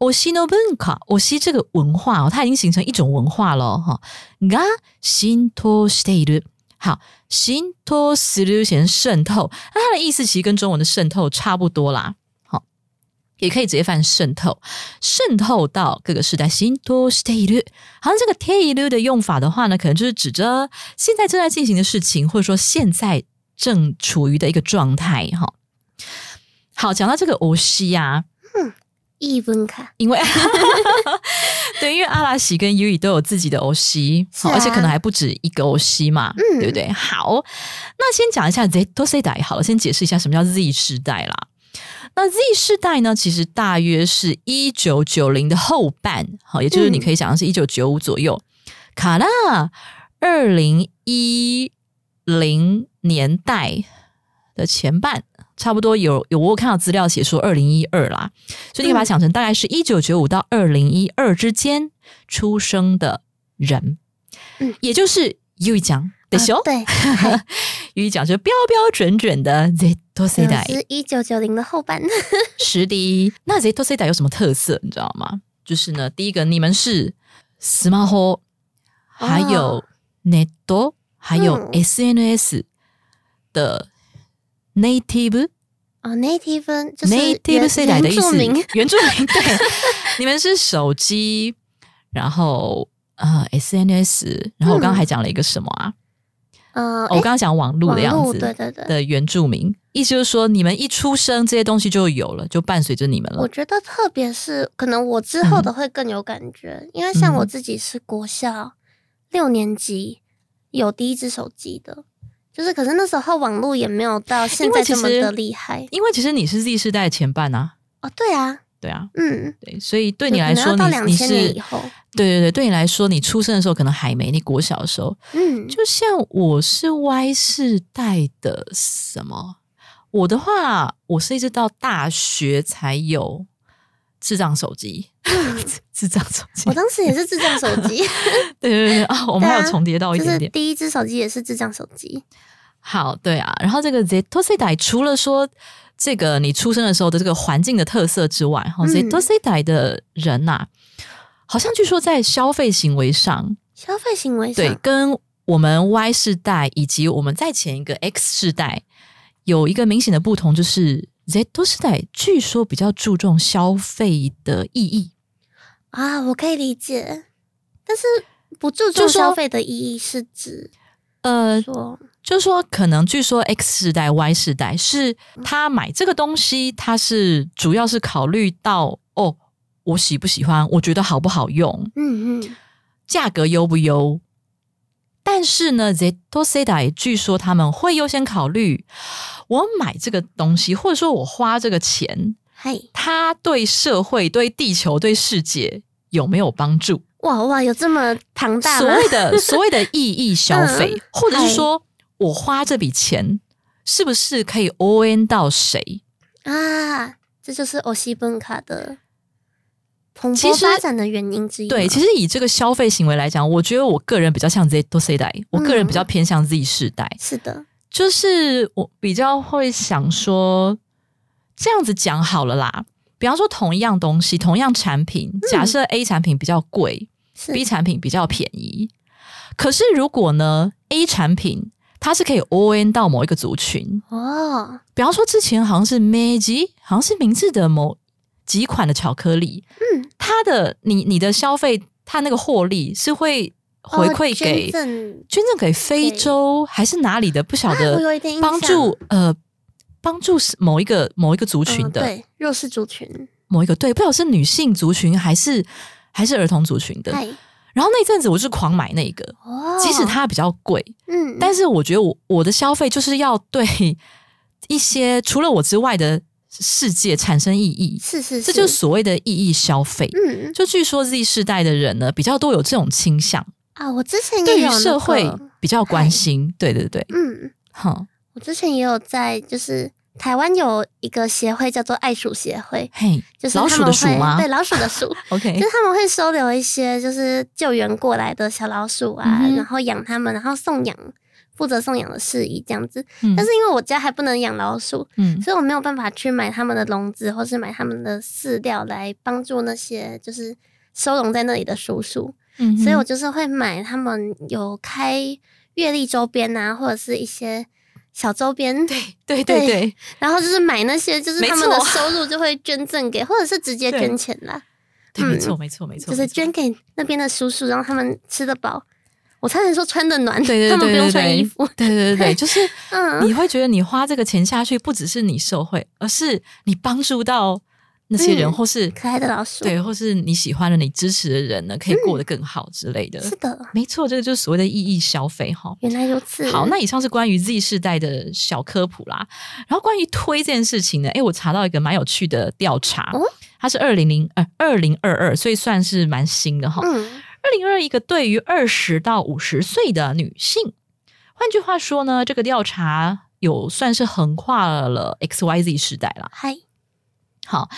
我西诺文化，我西这个文化哦，它已经形成一种文化了哈。が浸透している，好，浸透する写成渗透，那它的意思其实跟中文的渗透差不多啦。好，也可以直接翻渗透，渗透到各个时代。浸透している，好像这个ている的用法的话呢，可能就是指着现在正在进行的事情，或者说现在正处于的一个状态哈。好，讲到这个欧西呀。 一分卡，因为 *laughs* 对，因为阿拉西跟 U 都有自己的欧西，而且可能还不止一个 OC 嘛，对不对？好，那先讲一下 Z 多世代好了，先解释一下什么叫 Z 世代啦。那 Z 世代呢，其实大约是一九九零的后半，好，也就是你可以想象是一九九五左右，卡拉二零一零年代的前半。差不多有有我看到资料写说二零一二啦，所以你可以把它想成大概是一九九五到二零一二之间出生的人，嗯，也就是 U 讲的修，*laughs* 对，U 讲就标标准准的 Z 世代，是一九九零的后半，*laughs* 是的。那 Z 世代有什么特色？你知道吗？就是呢，第一个你们是 Smart，还有 Net，还有 SNS 的。Native 哦，Native 就是 Native 世代的意思，*laughs* 原住民对，*laughs* 你们是手机，然后呃 SNS，然后我刚刚还讲了一个什么啊？呃，我刚刚讲网络的样子，对对对。的原住民，意思就是说你们一出生这些东西就有了，就伴随着你们了。我觉得特别是可能我之后的会更有感觉，因为像我自己是国校六年级有第一只手机的。就是，可是那时候网络也没有到现在这么的厉害。因为其实你是 Z 世代的前半啊。哦，对啊，对啊，嗯，对，所以对你来说，你你是对对对，对你来说，你出生的时候可能还没，你国小的时候，嗯，就像我是 Y 世代的什么？我的话，我是一直到大学才有智障手机，*laughs* 智障手机。我当时也是智障手机。*laughs* 对对对啊，我们还有重叠到一点点。第一只手机也是智障手机。好，对啊，然后这个 Z 世代除了说这个你出生的时候的这个环境的特色之外，哈，Z 世代的人呐，好像据说在消费行为上，消费行为上对，跟我们 Y 世代以及我们在前一个 X 世代有一个明显的不同，就是 Z 世代据说比较注重消费的意义啊，我可以理解，但是不注重消费的意义是指呃。就是说，可能据说 X 世代、Y 世代是他买这个东西，他是主要是考虑到哦，我喜不喜欢，我觉得好不好用，嗯嗯，价格优不优。但是呢，Z t o s e d a 据说他们会优先考虑我买这个东西，或者说我花这个钱，嘿，它对社会、对地球、对世界有没有帮助？哇哇，有这么庞大所谓的 *laughs* 所谓的意义消费，或者是说。我花这笔钱是不是可以 O N 到谁啊？这就是欧西本卡的蓬勃发展的原因之一。对，其实以这个消费行为来讲，我觉得我个人比较像 Z 多世代，我个人比较偏向 Z 世代。是的，就是我比较会想说，这样子讲好了啦。比方说，同一样东西，同样产品，假设 A 产品比较贵，B 产品比较便宜。可是如果呢，A 产品它是可以 O N 到某一个族群哦，比方说之前好像是 Magic 好像是明治的某几款的巧克力，嗯，它的你你的消费，它那个获利是会回馈哦给、捐赠。捐赠给非洲还是哪里的？不晓得帮助呃帮助某一个某一个族群的、弱势族群，某一个对，不晓得是女性族群还是还是儿童族群的。然后那阵子我是狂买那个，哦，即使它比较贵，嗯，但是我觉得我我的消费就是要对一些除了我之外的世界产生意义，是是，这就是。所谓的意义消费。嗯。就据说 Z 世代的人呢，比较多有这种倾向，啊，我之前对于也有那社会比较关心。对对对，嗯，好，我之前也有在，就是台湾有一个协会叫做爱鼠协会，嘿，就是老鼠的鼠吗？对，老鼠的鼠？*laughs* OK，就是他们会收留一些就是救援过来的小老鼠啊，嗯然后养它们，然后送养，负责送养的事宜这样子。嗯但是因为我家还不能养老鼠，嗯所以我没有办法去买他们的笼子，或是买他们的饲料来帮助那些就是收容在那里的叔叔。嗯，所以我就是会买他们有开月历周边啊，或者是一些小周边，对对对对然后就是买那些，就是他们的收入就会捐赠给，或者是直接捐钱啦，对，嗯没错没错没错，就是捐给那边的叔叔，让他们吃得饱。我差点说穿的暖，对对对他们不用穿衣服。对对对对，就是 *laughs* 嗯你会觉得你花这个钱下去，不只是你受惠，而是你帮助到那些人，嗯或是可爱的老鼠，对，或是你喜欢的、你支持的人呢，可以过得更好之类的。是的，没错，这个就是所谓的意义消费哈。原来如此。好，那以上是关于 Z 世代的小科普啦。然后关于推这件事情呢，诶，我查到一个蛮有趣的调查，哦它是二零零呃二零二二，所以算是蛮新的哈。嗯，二零二一个对于二十到五十岁的女性，换句话说呢，这个调查有算是横跨了 X Y Z 时代了。嗨，好，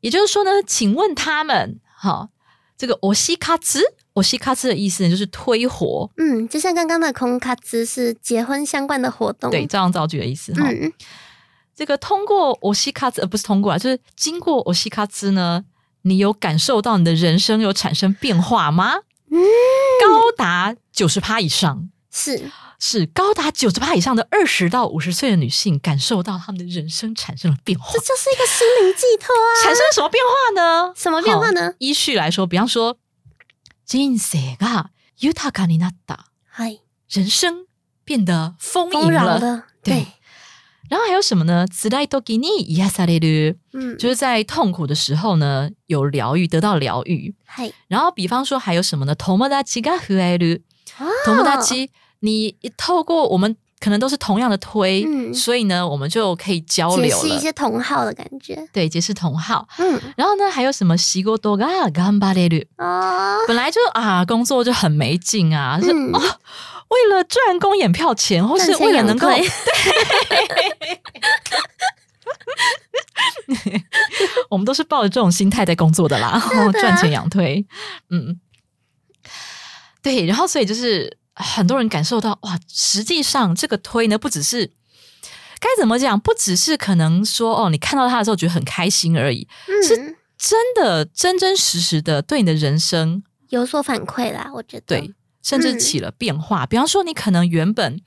也就是说呢，请问他们哈，这个我西卡兹，我西卡兹的意思呢，就是推活，嗯，就像刚刚的空卡兹是结婚相关的活动，对，照样造句的意思哈。嗯，这个通过我西卡兹，呃，不是通过啊，就是经过我西卡兹呢，你有感受到你的人生有产生变化吗？嗯高达九十趴以上。是是高达九十趴以上的二十到五十岁的女性感受到她们的人生产生了变化这，就是一个心灵寄托啊。产生了什么变化呢？什么变化呢好依序来说，比方说，人生が豊かになった，嗨，人生变得丰丰盈了。饶的，对对， 然后还有什么呢？辛い時に癒される，嗯，就是在痛苦的时候呢，有疗愈，得到疗愈。嗨，然后，比方说还有什么呢？友達が増える。哦友達，你透过我们可能都是同样的推，嗯所以呢，我们就可以交解流了。释一些同号的感觉，对，结识同好。嗯，然后呢，还有什么仕事が頑張れる？哦，本来就啊，工作就很没劲啊，是、嗯哦， 为了赚公演票钱，或是为了能够养腿 *laughs* 我们都是抱着这种心态在工作的啦，然后赚钱养推，嗯，对，然后所以就是很多人感受到哇，实际上这个推呢，不只是该怎么讲，不只是可能说哦，你看到他的时候觉得很开心而已，是嗯，真的真真实实的对你的人生有所反馈啦，我觉得，对，甚至嗯起了变化。比方说，你可能原本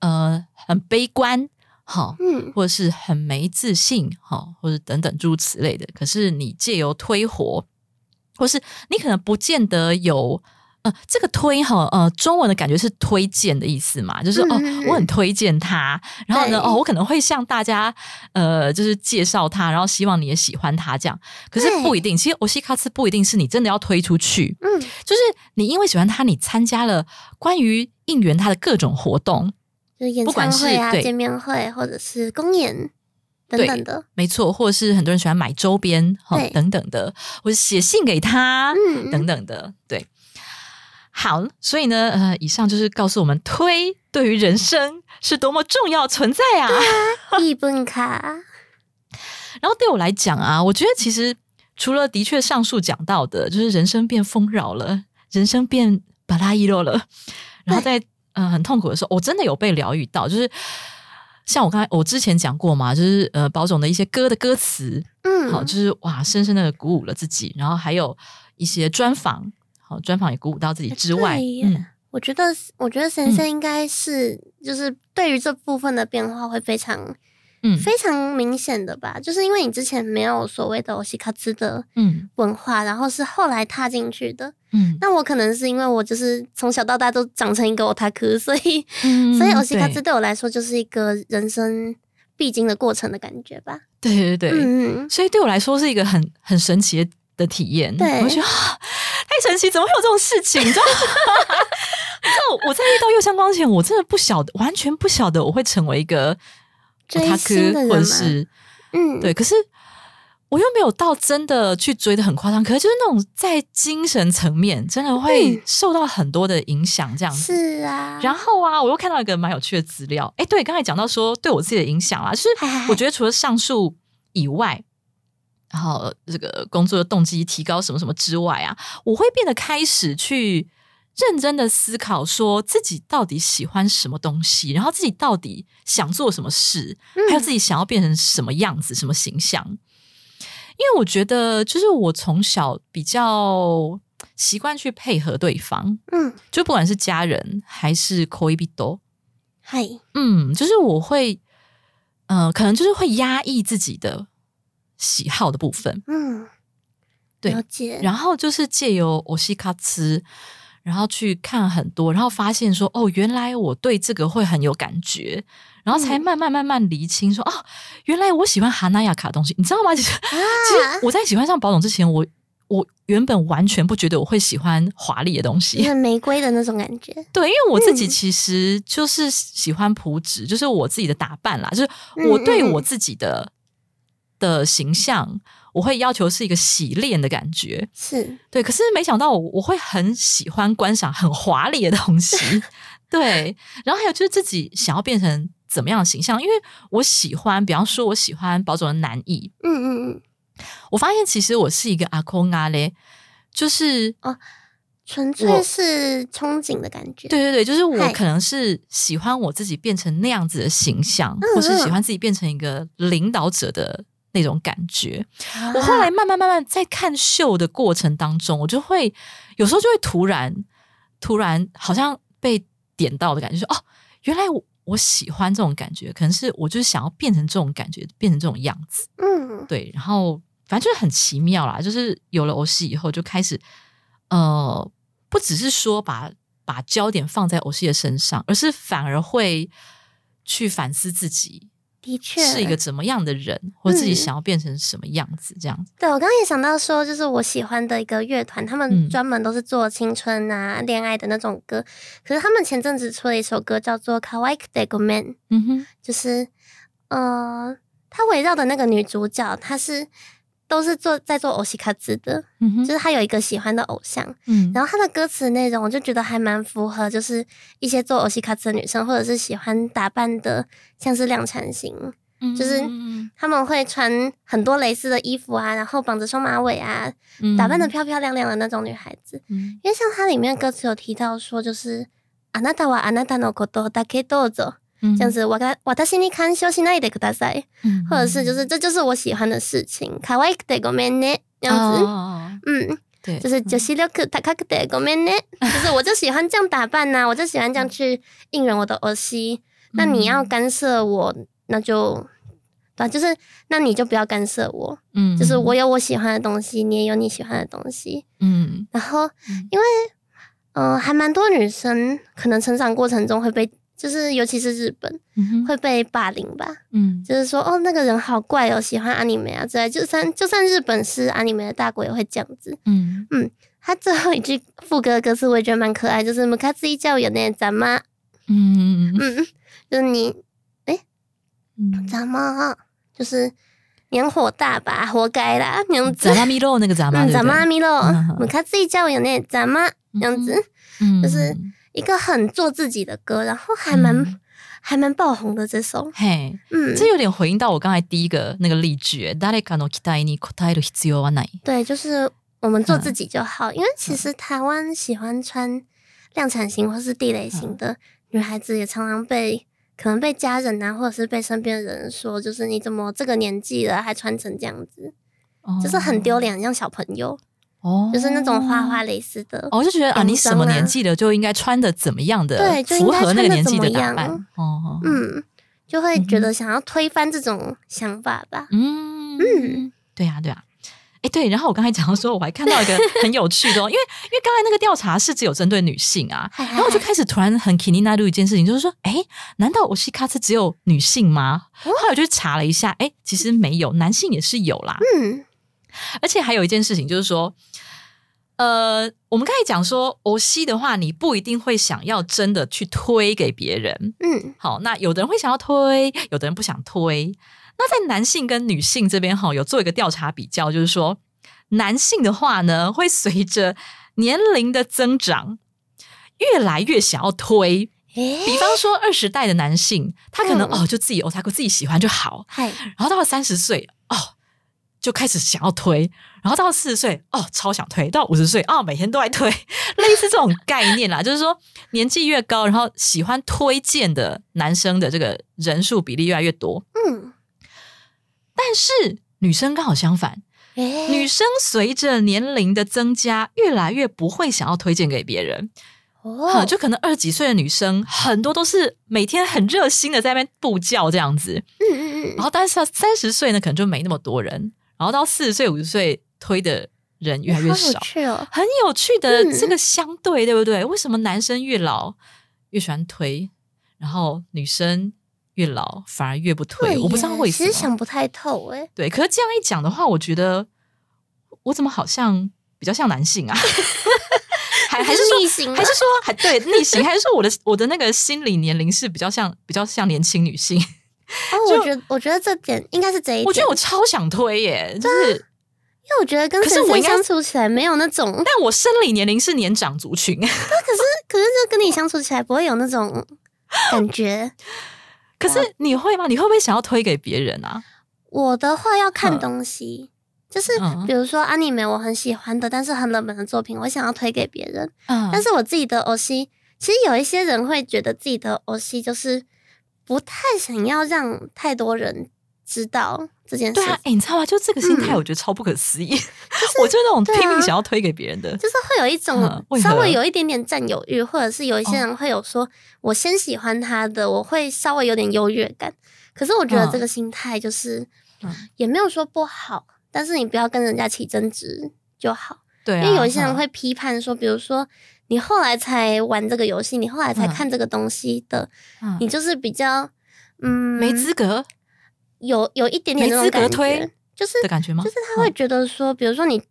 呃很悲观，好、嗯，或者是很没自信，好、或者等等诸如此类的。可是你借由推活，或是你可能不见得有。呃，这个推哈，呃，中文的感觉是推荐的意思嘛，就是、哦我很推荐他，然后呢，哦，我可能会向大家呃，就是介绍他，然后希望你也喜欢他这样。可是不一定，其实欧西卡斯不一定是你真的要推出去，嗯，就是你因为喜欢他，你参加了关于应援他的各种活动，就是演不管是唱会啊、对。见面会或者是公演等对等的，没错，或者是很多人喜欢买周边哈对。等等的，或者写信给他、嗯，等等的，对。好，所以呢，呃，以上就是告诉我们推对于人生是多么重要存在啊。一本卡，然后对我来讲啊，我觉得其实除了的确上述讲到的，就是人生变丰饶了，人生变巴拉伊洛了，然后在呃很痛苦的时候，我真的有被疗愈到，就是像我刚才我之前讲过嘛，就是呃保总的一些歌的歌词，嗯，好，就是哇，深深的鼓舞了自己，然后还有一些专访，好，专访也鼓舞到自己之外，嗯，我觉得，我觉得神仙应该是、就是对于这部分的变化会非常嗯。非常明显的吧，就是因为你之前没有所谓的欧西卡兹的嗯。文化，然后是后来踏进去的。嗯。那我可能是因为我就是从小到大都长成一个 otaku，所以、嗯所以欧西卡兹对对我来说就是一个人生必经的过程的感觉吧。对对对，嗯，所以对我来说是一个很很神奇的的体验。对。我觉得、啊、太神奇，怎么会有这种事情？*laughs* 你知道我在遇到右相光前，我真的不晓得，完全不晓得我会成为一个追 otaku，或者星的人是嗯，对，可是我又没有到真的去追的很夸张，可是就是那种在精神层面真的会嗯受到很多的影响，这样子。是啊。然后啊，我又看到一个蛮有趣的资料，哎，对，刚才讲到说对我自己的影响啊，就是我觉得除了上述以外，然后这个工作的动机提高什么什么之外啊，我会变得开始去认真的思考，说自己到底喜欢什么东西，然后自己到底想做什么事，嗯。还有自己想要变成什么样子、什么形象。因为我觉得，就是我从小比较习惯去配合对方，嗯，就不管是家人还是 k o i b i d o 嗨，嗯，就是我会，呃，可能就是会压抑自己的喜好的部分，嗯，对。了解。然后就是借由我西卡兹，然后去看很多，然后发现说，哦，原来我对这个会很有感觉，然后才嗯。慢慢慢慢厘清说，哦，原来我喜欢哈娜亚卡的东西，你知道吗？其实，其实我在喜欢上宝总之前，我我原本完全不觉得我会喜欢华丽的东西，很玫瑰的那种感觉。*laughs* 对，因为我自己嗯。其实就是喜欢朴质，就是我自己的打扮啦，就是我对我自己的、的形象，我会要求是一个洗练的感觉。是，对，可是没想到我我会很喜欢观赏很华丽的东西，*laughs* 对，然后还有就是自己想要变成怎么样的形象，因为我喜欢，比方说我喜欢宝总的男艺，嗯嗯嗯，我发现其实我是一个阿空阿嘞，就是哦纯粹是憧憬的感觉。对对对，就是我可能是喜欢我自己变成那样子的形象，嗯或是喜嗯欢自己变成一个领导者的那种感觉。啊我后来慢慢慢慢在看秀的过程当中，我就会有时候就会突然突然好像被点到的感觉，说哦，原来我我喜欢这种感觉，可能是我就是想要变成这种感觉，变成这种样子。嗯对，然后反正就是很奇妙啦，就是有了欧西以后，就开始呃，不只是说把把焦点放在欧西的身上，而是反而会去反思自己的确是一个怎么样的人，或者自己嗯想要变成什么样子，这样子。对，我刚刚也想到说，就是我喜欢的一个乐团，他嗯们专门都是做青春啊、恋爱的那种歌。可是他们前阵子出了一首歌叫做《Kawaii de g o m a n 嗯哼，就是呃，他围绕的那个女主角，她是都是做在做欧西卡兹的，嗯哼，就是她有一个喜欢的偶像，嗯，然后她的歌词内容，我就觉得还蛮符合，就是一些做欧西卡兹的女生，或者是喜欢打扮的，像是量产型，嗯就是嗯他们会穿很多蕾丝的衣服啊，然后绑着双马尾啊，嗯打扮的漂漂亮亮的那种女孩子。嗯因为像它里面歌词有提到说，就是あなたはあなたのことだけどうぞ， 嗯这样子，我が私に干渉しないでください，嗯或者是就是这就是我喜欢的事情，可愛くてごめんね，这样子。哦嗯，对，就是女子力高くてごめんね，就是我就喜欢这样打扮呐、*laughs* 我就喜欢这样去应援我的儿媳。那你要干涉我，那就对啊，就是那你就不要干涉我，嗯，就是我有我喜欢的东西，你也有你喜欢的东西。嗯然后嗯，因为嗯、呃还蛮多女生可能成长过程中会被， 就是尤其是日本嗯哼会被霸凌吧，嗯就是说哦那个人好怪哦，喜欢 anime 啊之类，就算就算日本是 anime 的大国也会这样子。嗯他最后一句副歌的歌词我也觉得蛮可爱，就是“ムカついちゃうよね，怎么？”嗯嗯，就是你嗯，怎么，就是你很火大吧，活该啦，那样子咱。妈咪肉那个咱妈，嗯，对不对怎么咪咯？嗯ムカついちゃうよね，怎么？这样子，*laughs* 嗯就是 一个很做自己的歌，然后还蛮、嗯还蛮爆红的这首。嘿，嗯，这有点回应到我刚才第一个那个例句，誰かの期待に応える必要はない。对，就是我们做嗯自己就好，因为其实台湾喜欢穿量产型或是地雷型嗯的女孩子，也常常被可能被家人啊，或者是被身边的人说，就是你怎么这个年纪了还穿成这样子，就是很丢脸，很像小朋友， 哦，就是那种花花蕾丝的。哦，我就觉得啊，你什么年纪了就应该穿的怎么样的，对就符合那个年纪的打扮。哦，哦，嗯，就会觉得想要推翻这种想法吧。嗯嗯，对呀、对呀、哎，对，然后我刚才讲到说，我还看到一个很有趣的、哦，因为因为刚才那个调查是只有针对女性啊，然后我就开始突然很 k i n i n a 一件事情，就是说，哎，难道我西卡斯只有女性吗？后来我就查了一下，哎，其实没有，男性也是有啦。嗯而且还有一件事情就是说，呃，我们刚才讲说，欧西的话，你不一定会想要真的去推给别人。嗯好，那有的人会想要推，有的人不想推。那在男性跟女性这边哈，有做一个调查比较，就是说，男性的话呢，会随着年龄的增长，越来越想要推。诶，比方说，二十代的男性，他可能、嗯哦，就自己哦，他自己喜欢就好。嗨，然后到了三十岁，哦，就开始想要推，然后到四十岁，哦，超想推，到五十岁，哦，每天都在推，*laughs* 类似这种概念啦，就是说年纪越高，然后喜欢推荐的男生的这个人数比例越来越多，嗯，但是女生刚好相反，诶，女生随着年龄的增加，越来越不会想要推荐给别人，哦。哈，就可能二十几岁的女生，很多都是每天很热心的在那边布教这样子，嗯嗯嗯。然后但是到三十岁呢，可能就没那么多人，然后到四十岁、五十岁推的人越来越少，哦。很有趣的嗯这个相对，对不对？为什么男生越老越喜欢推，然后女生越老反而越不推？我不知道耶为什么。其实想不太透哎。对，可是这样一讲的话，我觉得我怎么好像比较像男性啊？*laughs* 还还是说逆行吗还是说还对逆行？还是说我的我的那个心理年龄是比较像比较像年轻女性？*laughs* 哦，我觉得我觉得这点应该是这一点。我觉得我超想推耶，就是。因为我觉得跟先生相处起来没有那种，但我生理年龄是年长族群，*laughs* 可是可是就跟你相处起来不会有那种感觉。*laughs* 可是你会吗？你会不会想要推给别人啊？我的话要看嗯东西，就是嗯比如说阿尼美我很喜欢的，但是很冷门的作品，我想要推给别人。嗯但是我自己的欧西，其实有一些人会觉得自己的欧西就是不太想要让太多人知道这件事对啊，哎、你知道吗？就这个心态，嗯我觉得超不可思议。*laughs* 我就那种拼命想要推给别人的，就是会有一种稍微有一点点占有欲，或者是有一些哦人会有说，我先喜欢他的，我会稍微有点优越感。可是我觉得嗯这个心态就是嗯也没有说不好，但是你不要跟人家起争执就好。对啊，因为有一些人嗯会批判说，比如说你后来才玩这个游戏，你后来才嗯。看这个东西的，嗯。你就是比较嗯。没资格有有一点点没资格推，就是的感觉吗？就是他会？觉得说，比如说你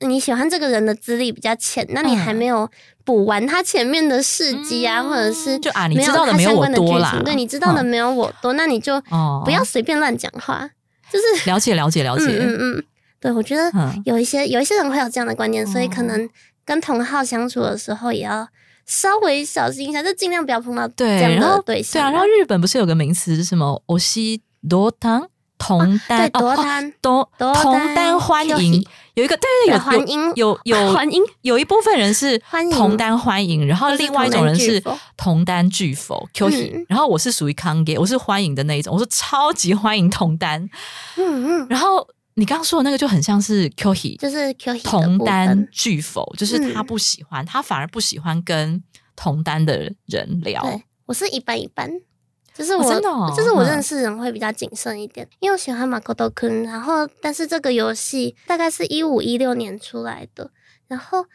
你喜欢这个人的资历比较浅，那你还嗯。没有补完他前面的事迹啊，嗯或者是就啊你知道的没有我他相关的多啦剧情对你知道的嗯。没有我多，那你就哦不要随便乱讲话，就是了解了解了解，嗯嗯嗯，对我觉得嗯。有一些有一些人会有这样的观念，所以可哦能跟同号相处的时候也要稍微小心一下，就尽量不要碰到这对，样的对象对啊，然后日本不是有个名词是什么？欧西多汤同单对多单同多同单单欢迎。有一个对对对有欢迎。有有有欢迎。有一部分人是同单欢迎，然后另外一种人是同单拒否。Q 嗯。然后我是属于康给，我是欢迎的那一种，我是超级欢迎同单。嗯嗯，然后你刚刚说的那个就很像是 Q 就是 Q 同单拒否，就是他嗯不喜欢，他反而不喜欢跟同单的人聊。对我是一般一般，就是哦我、真的哦就是我嗯认识人会比较谨慎一点，因为我喜欢马可多坤，然后但是这个游戏大概是一五一六年出来的，然后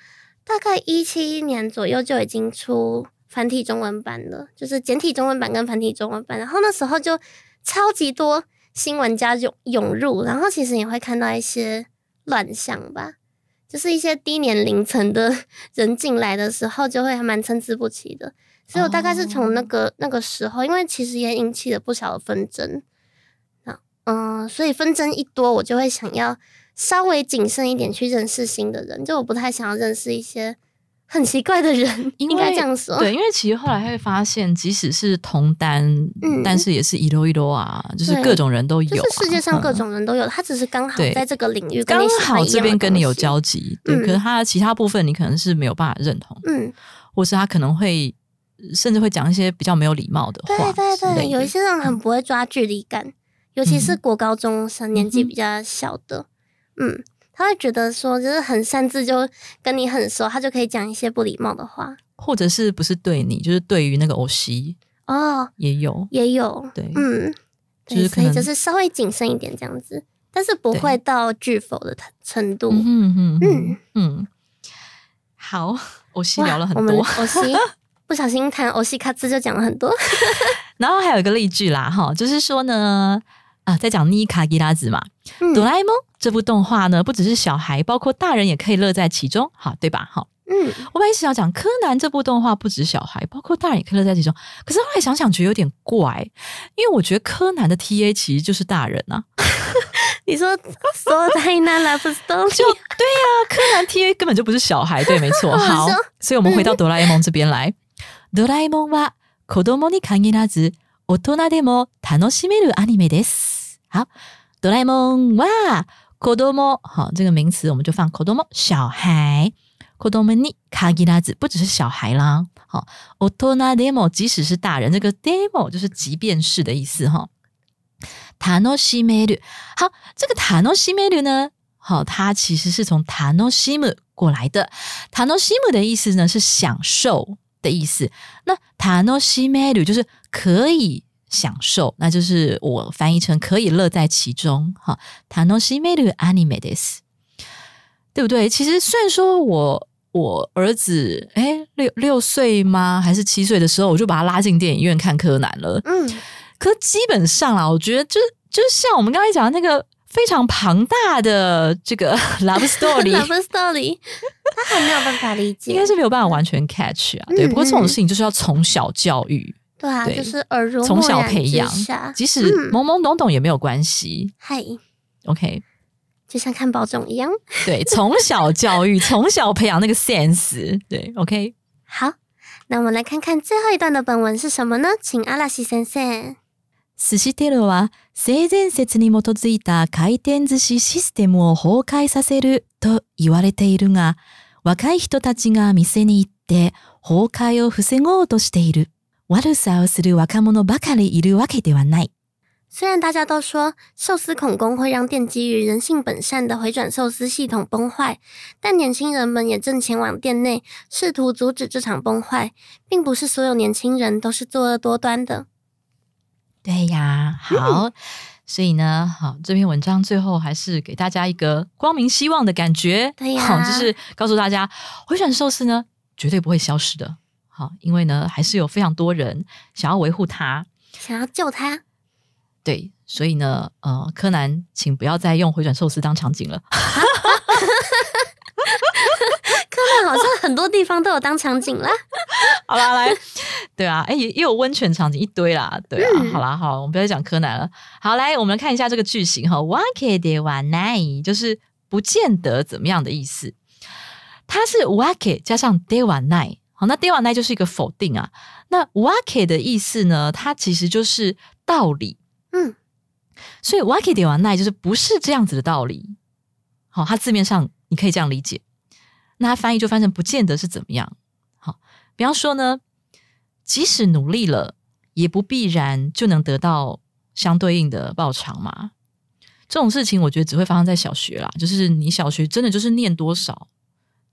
大概一七年左右就已经出繁体中文版了，就是简体中文版跟繁体中文版，然后那时候就超级多新玩家涌涌入，然后其实也会看到一些乱象吧。就是一些低年龄层的 *laughs* 人进来的时候，就会还蛮参差不齐的。所以我大概是从那个、那个时候，因为其实也引起了不小的纷争。那嗯，所以纷争一多，我就会想要稍微谨慎一点去认识新的人，就我不太想要认识一些很奇怪的人，*laughs* 应该这样说。对，因为其实后来会发现，即使是同单，嗯但是也是一楼一楼啊，就是各种人都有、啊，就是世界上各嗯。种人都有，他只是刚好在这个领域跟刚好这边跟你有交集，对，嗯可是他的其他部分你可能是没有办法认同，嗯，或是他可能会甚至会讲一些比较没有礼貌的话对对对，有一些人很不会抓距离感，尤其是嗯国高中生年纪比较小的，嗯，他会觉得说就是很擅自就跟你很熟，他就可以讲一些不礼貌的话。或者是不是对你，就是对于那个欧西，哦，也有，也有，对嗯，对，就是可以就是稍微谨慎一点这样子，但是不对会到拒否的程度。嗯哼哼哼嗯嗯，好，我细聊了很多，*laughs* 欧西不小心谈欧西卡兹就讲了很多。*laughs* 然后还有一个例句啦，哈，就是说呢，啊，在讲妮卡吉拉子嘛，嗯哆啦 A 梦这部动画呢，不只是小孩，包括大人也可以乐在其中，好，对吧？好，嗯，我本来是想讲柯南这部动画不止小孩，包括大人也可以乐在其中，可是后来想想觉得有点怪，因为我觉得柯南的 T A 其实就是大人啊，*laughs* 你说说太难了，不是东西就对呀、柯南 T A 根本就不是小孩，对，没错。*laughs* 好好笑，所以我们回到哆啦 A 梦这边来。哆啦 A 梦は子供に限らず大人でも楽しめるアニメです。 好，哆啦 A 梦は子供，好，这个名词我们就放子供小孩。子供に限らず不只是小孩啦，好，大人でも即使是大人，这个 demo 就是即便是的意思哈。楽しめる，好，这个楽しめる呢，好，它其实是从楽しむ过来的。楽しむ的意思呢是享受的意思，那楽しめる就是可以 享受，那就是我翻译成可以乐在其中。哈，楽しめるアニメです，对不对？其实虽然说我我儿子哎六六岁吗？还是七岁的时候，我就把他拉进电影院看柯南了。嗯，可是基本上啦，我觉得就就像我们刚才讲的那个非常庞大的这个 *laughs* love story， Love *laughs* Story，他还没有办法理解，应该是没有办法完全 catch 啊。对，嗯不过这种事情就是要从小教育， 对啊，对就是耳濡从小目染之培养下，即使嗯懵懵懂懂也没有关系。嗨， OK，就像看保种一样。对，从小教育，*laughs* 从小培养那个 sense。对，OK，好，那我们来看看最后一段的本文是什么呢？请阿拉西先生。寿司テロは性善説に基づいた回転寿司システムを崩壊させると言われているが、若い人たちが店に行って崩壊を防ごうとしている。 悪さをする若者ばかりいるわけではない。虽然大家都说寿司恐攻会让奠基于人性本善的回转寿司系统崩坏，但年轻人们也正前往店内试图阻止这场崩坏，并不是所有年轻人都是作恶多端的。对呀，好，所以呢，好，这篇文章最后还是给大家一个光明希望的感觉。对呀好，就是告诉大家，回转寿司呢绝对不会消失的。 好，因为呢，还是有非常多人想要维护他。想要救他，对，所以呢，呃，柯南，请不要再用回转寿司当场景了。*laughs* 柯南好像很多地方都有当场景啦。好啦，来，对啊，哎，也也有温泉场景一堆啦，对啊，嗯好啦，好，我们不要再讲柯南了。好，来，我们来看一下这个句型哈，wake de wa nai，就是不见得怎么样的意思。它是 wake 加上 de wa nai，好，那 de wa nai 就是一个否定啊。那 wake 的意思呢，它其实就是道理，嗯，所以 wake de wa nai 就是不是这样子的道理。好，它字面上你可以这样理解，那它翻译就翻成不见得是怎么样。好，比方说呢，即使努力了，也不必然就能得到相对应的报偿嘛。这种事情我觉得只会发生在小学啦，就是你小学真的就是念多少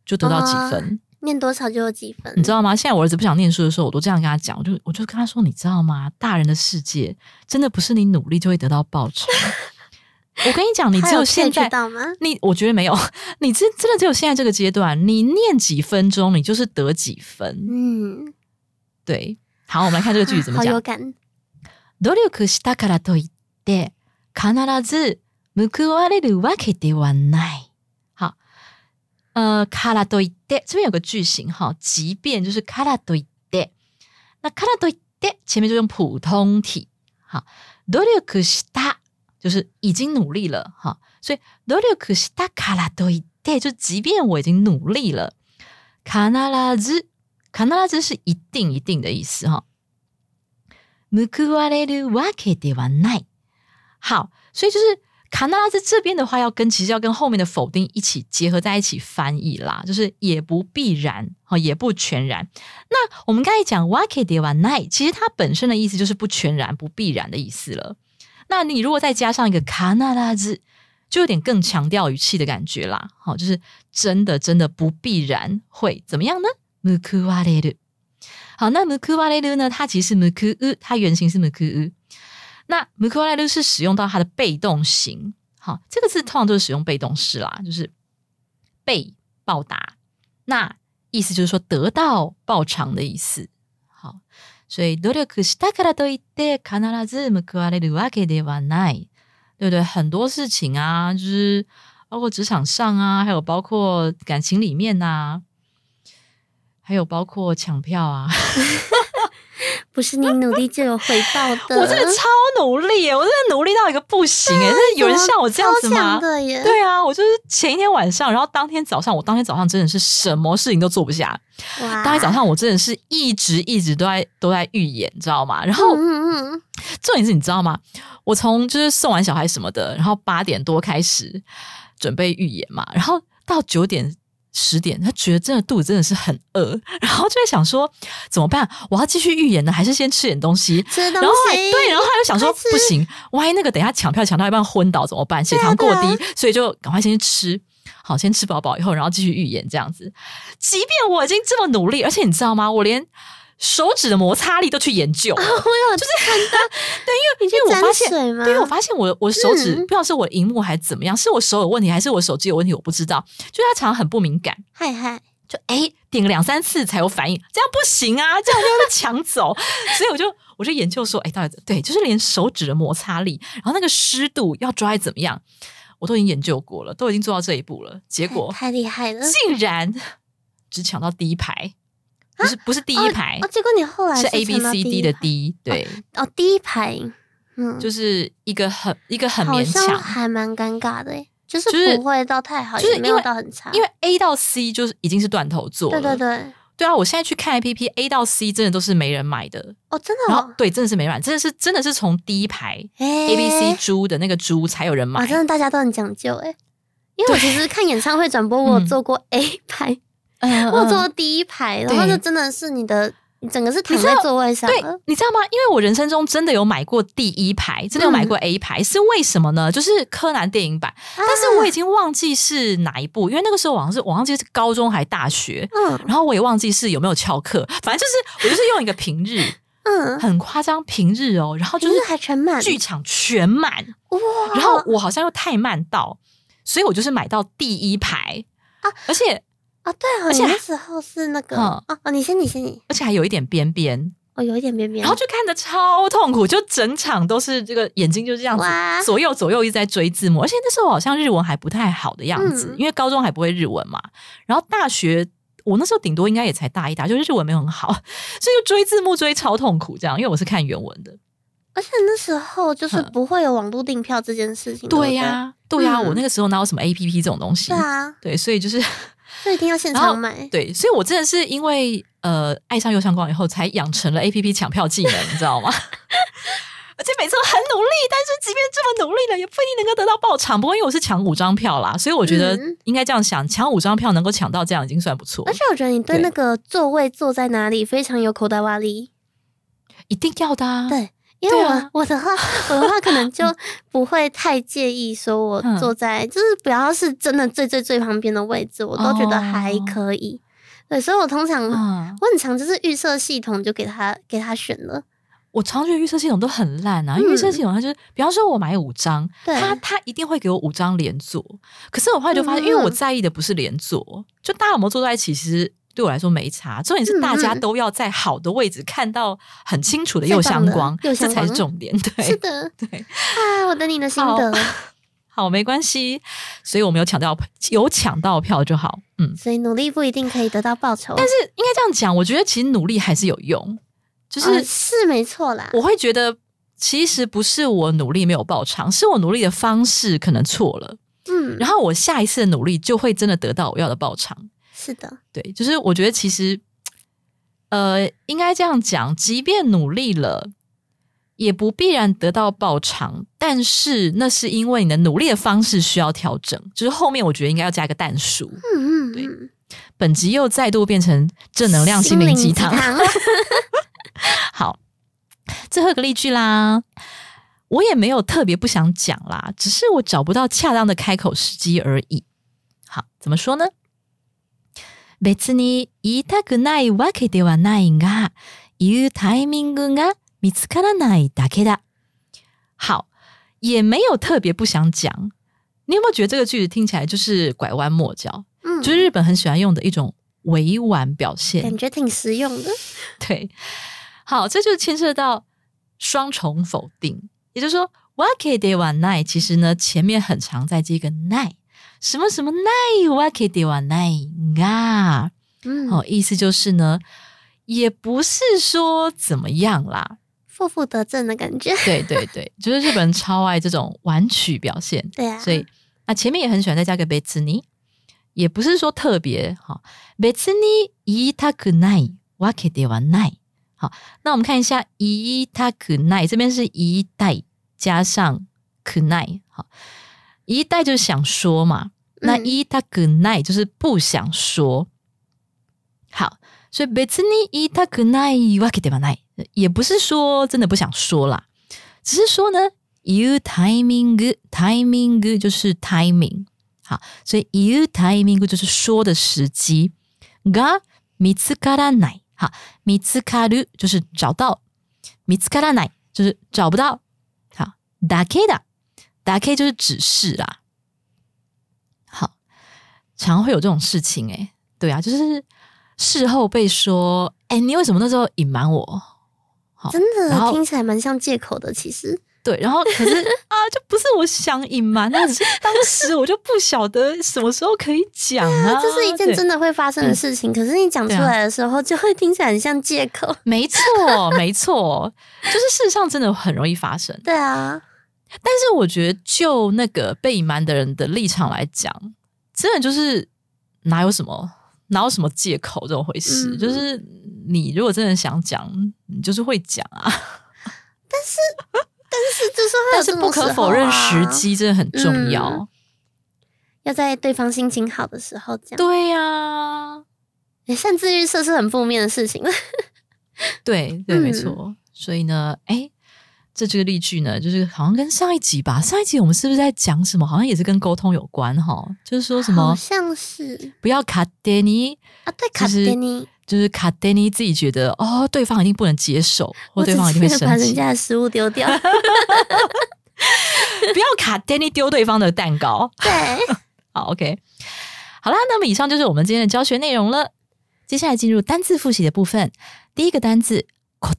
就得到几分，念多少就有几分，你知道吗？现在我儿子不想念书的时候，我都这样跟他讲，我就我就跟他说，你知道吗？大人的世界真的不是你努力就会得到报酬。*laughs* 我跟你讲，你他有只有现 catch 在到吗？你我觉得没有，你真真的只有现在这个阶段，你念几分钟，你就是得几分。嗯，对，好，我们来看这个句子怎么讲。好有感。努力したからといって必ず報われるわけではない。 好，呃，からといって这边有个句型哈，即便就是からといって，那からといって前面就用普通体。好，努力した就是已经努力了哈，所以努力したからといって就即便我已经努力了，必ず必ず是一定一定的意思哈。報われるわけではない。好，所以就是 卡纳拉兹这边的话，要跟其实要跟后面的否定一起结合在一起翻译啦，就是也不必然，哈，也不全然。那我们刚才讲わけではない，其实它本身的意思就是不全然、不必然的意思了。那你如果再加上一个卡纳拉兹，就有点更强调语气的感觉啦。好，就是真的真的不必然会怎么样呢？報われる。 好，那ムクワレル呢？它其实是ムクウ，它原型是ムクウ。 那ムクワレル是使用到它的被动型。好，这个字通常都是使用被动式啦，就是被报答。那意思就是说得到报偿的意思。好，所以努力したからといって必ず報われるわけではない，对不对？很多事情啊，就是包括职场上啊，还有包括感情里面呐、还有包括抢票啊， *laughs* *laughs* 不是你努力就有回报的。*laughs* 我真的超努力耶！我真的努力到一个不行哎！真的有人像我这样子吗？的耶！对啊，我就是前一天晚上，然后当天早上，我当天早上真的是什么事情都做不下。哇，当天早上我真的是一直一直都在都在预演，你知道吗？然后嗯嗯嗯，重点是，你知道吗？我从就是送完小孩什么的，然后八点多开始准备预演嘛，然后到九点。十点，他觉得真的肚子真的是很饿，然后就在想说怎么办？我要继续预演呢，还是先吃点东西？吃东然后对，然后他就想说不行，万一那个等一下抢票抢到一半昏倒怎么办？血糖过低，所以就赶快先去吃。好，先吃饱饱以后，然后继续预演这样子。即便我已经这么努力，而且你知道吗？我连手指的摩擦力都去研究了。*laughs* 我有就是很大，*laughs* 对，因为因为我发现，对，因为我发现我我手指、嗯不知道是我荧幕还是怎么样，是我手有问题还是我手机有问题，我不知道。就是它常常很不敏感，嗨嗨，就哎点个两三次才有反应，这样不行啊，*laughs* 这样就会被抢走。所以我就我就研究说，哎，到底对，就是连手指的摩擦力，然后那个湿度要抓得怎么样，我都已经研究过了，都已经做到这一步了。结果太厉害了！竟然只抢到第一排，不是不是第一排哦，，结果你后来是 A B C D 的 D，对，哦，第一排，嗯，就是一个很一个很勉强。还蛮尴尬的诶，就就是是不会到太好，就是没有到很差，因为 A 到 C 就是已经是断头座了，对对对，对啊！我现在去看 A P P A 到 C 真的都是没人买的，哦，真的哦，然后对，真的是没人买，真的是真的是从第一排哎 A B C 猪的那个猪才有人哇，买，真的大家都很讲究诶。因为我其实看演唱会转播，我有做过 A 排，嗯我坐第一排，然后就真的是你的，你整个是躺在座位上。对，，你知道吗？因为我人生中真的有买过第一排，真的有买嗯。过 A 排，是为什么呢？就是柯南电影版，但是我已经忘记是哪一部，因为那个时候我好像是我忘记是高中还大学，嗯。然后我也忘记是有没有翘课，反正就是我就是用一个平日，嗯，很夸张，平日哦，然后就就是是还全满。剧场全满，哇，然后我好像又太慢到，所以我就是买到第一排。啊。而且啊，对哦，而且那时候是那个嗯哦哦，你先你先你，而且还有一点边边，哦，有一点边边，然后就看的超痛苦，就整场都是这个眼睛就这样子左右左右一直在追字幕，而且那时候好像日文还不太好的样子，嗯因为高中还不会日文嘛，然后大学。我那时候顶多应该也才大一大，就是日文没有很好，所以就追字幕追超痛苦这样。因为我是看原文的，而且那时候就是不会有网络订票这件事情，对不呀、对呀、嗯我那个时候哪有什么 A P P 这种东西？对啊，对，所以就是就一定要现场买，对，所以我真的是因为呃爱上右上光以后，才养成了 A P P 抢票技能，你知道吗？*laughs* 而且每次都很努力，但是即便这么努力了，也不一定能够得到爆场。不过因为我是抢五张票啦，所以我觉得嗯应该这样想，抢五张票能够抢到这样已经算不错而，且我觉得你对对那个座位坐在哪里非常有口袋挖力，一定要的啊。对。因为我、啊。我的话，我的话可能就不会太介意说我嗯。坐在，就是不要是真的最最最旁边的位置，我都觉得还哦。可以。对，所以我通常、嗯，我很常就是预设系统就给他给他选了，我常觉得预测系统都很烂啊，因为预测系统它就是，比方说我买五张，对它它一定会给我五张连坐，可是我后来就发现，嗯因为我在意的不是连坐，就大家有没有坐在一起，其实对我来说没差，重点是大家都要在好的位置看到很清楚的右相光，这才是重点。对是的对，啊，我等你的心得。好，没关系，所以我们有抢到有抢到票就好，嗯。所以努力不一定可以得到报酬，但是应该这样讲，我觉得其实努力还是有用，就是、呃是没错啦。我会觉得，其实不是我努力没有报偿，是我努力的方式可能错了，嗯，然后我下一次的努力就会真的得到我要的报偿。是的，对，就是我觉得其实，呃，应该这样讲，即便努力了，也不必然得到报偿，但是那是因为你的努力的方式需要调整，就是后面我觉得应该要加一个蛋数。嗯嗯对，本集又再度变成正能量心灵鸡汤。*laughs* 好，最后一个例句啦。我也没有特别不想讲啦，只是我找不到恰当的开口时机而已。好，怎么说呢別に言いたくないわけではないが、言うタイミングが見つからないだけだ。好，也没有特别不想讲。你有没有觉得这个句子听起来就是拐弯抹角？嗯，就是日本很喜欢用的一种委婉表现。感觉挺实用的。*laughs* 对，好，这就牵涉到双重否定，也就是说，wake de wa nai，其实呢前面很常在接一个 nai， 什么什么 nai，wake de wa nai 啊，嗯，哦，意思就是呢，也不是说怎么样啦，负负得正的感觉。对对对，*laughs* 就是日本人超爱这种婉曲表现，对啊，所以啊前面也很喜欢再加个別に，也不是说特别哈，別に言いたくないわけではない。好，那我们看一下言いたくない，这边是言いたい加上くない，好，言いたい就是想说嘛， 那嗯言いたくない就是不想说。好，所以別に言いたくないわけではない，也不是说真的不想说啦，只是说呢，言うタイミング，タイミング就是 timing，好，所以言うタイミング就是说的时机。が見つからない，好，見つかる就是找到，見つからない就是找不到，好，だけだ，だけ就是只是啦。 好，常会有这种事情诶、对啊，就是事后被说，哎、你为什么那时候隐瞒我？好，真的听起来蛮像借口的。其实，对，然后可是啊，就不是我想隐瞒那，只是当时我就不晓得什么时候可以讲啊。这是一件真的会发生的事情，可是你讲出来的时候，就会听起来很像借口。没错，没错，就是事实上真的很容易发生。对啊，但是我觉得，就那个被隐瞒的人的立场来讲，真的就是哪有什么哪有什么借口这种回事？嗯就是你如果真的想讲，你就是会讲啊。但是就是会有但是不可否认，啊时机真的很重要。嗯要在对方心情好的时候讲。对呀、诶擅自预设是很负面的事情。对 *laughs* 对，嗯没错。所以呢，哎，这这句例句呢，就是好像跟上一集吧，上一集我们是不是在讲什么？好像也是跟沟通有关哈，就是说什好么像是不要卡德尼，啊，对，卡就是德尼，就是卡德尼自己觉得哦，对方一定不能接受，或对方一定会生气把，人家的食物丢掉。*laughs* 不要卡德尼丢对方的蛋糕。*laughs* 对，好，OK，好啦，那么以上就是我们今天的教学内容了。接下来进入单字复习的部分。第一个单字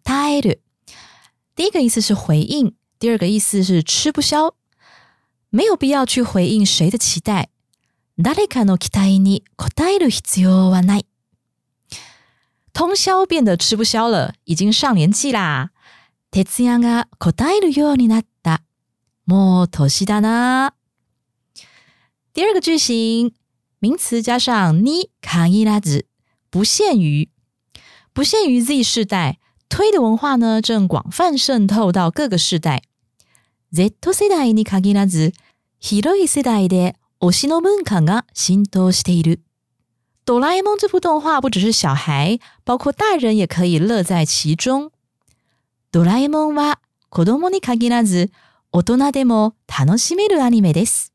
答える，第一个意思是回应，第二个意思是吃不消。没有必要去回应谁的期待。誰かの期待に応える必要はない。通宵变得吃不消了，已经上年纪啦。徹夜が応えるようになった。もう年だな。第二个句型，名词加上に限らず，不限于，不限于 Z 世代， 推的文化呢正广泛渗透到各个世代。Z 世代に限らず、広い世代で推しの文化が浸透している。哆啦 A 梦这部动画不只是小孩，包括大人也可以乐在其中。ドラえもんは子供に限らず、大人でも楽しめるアニメです。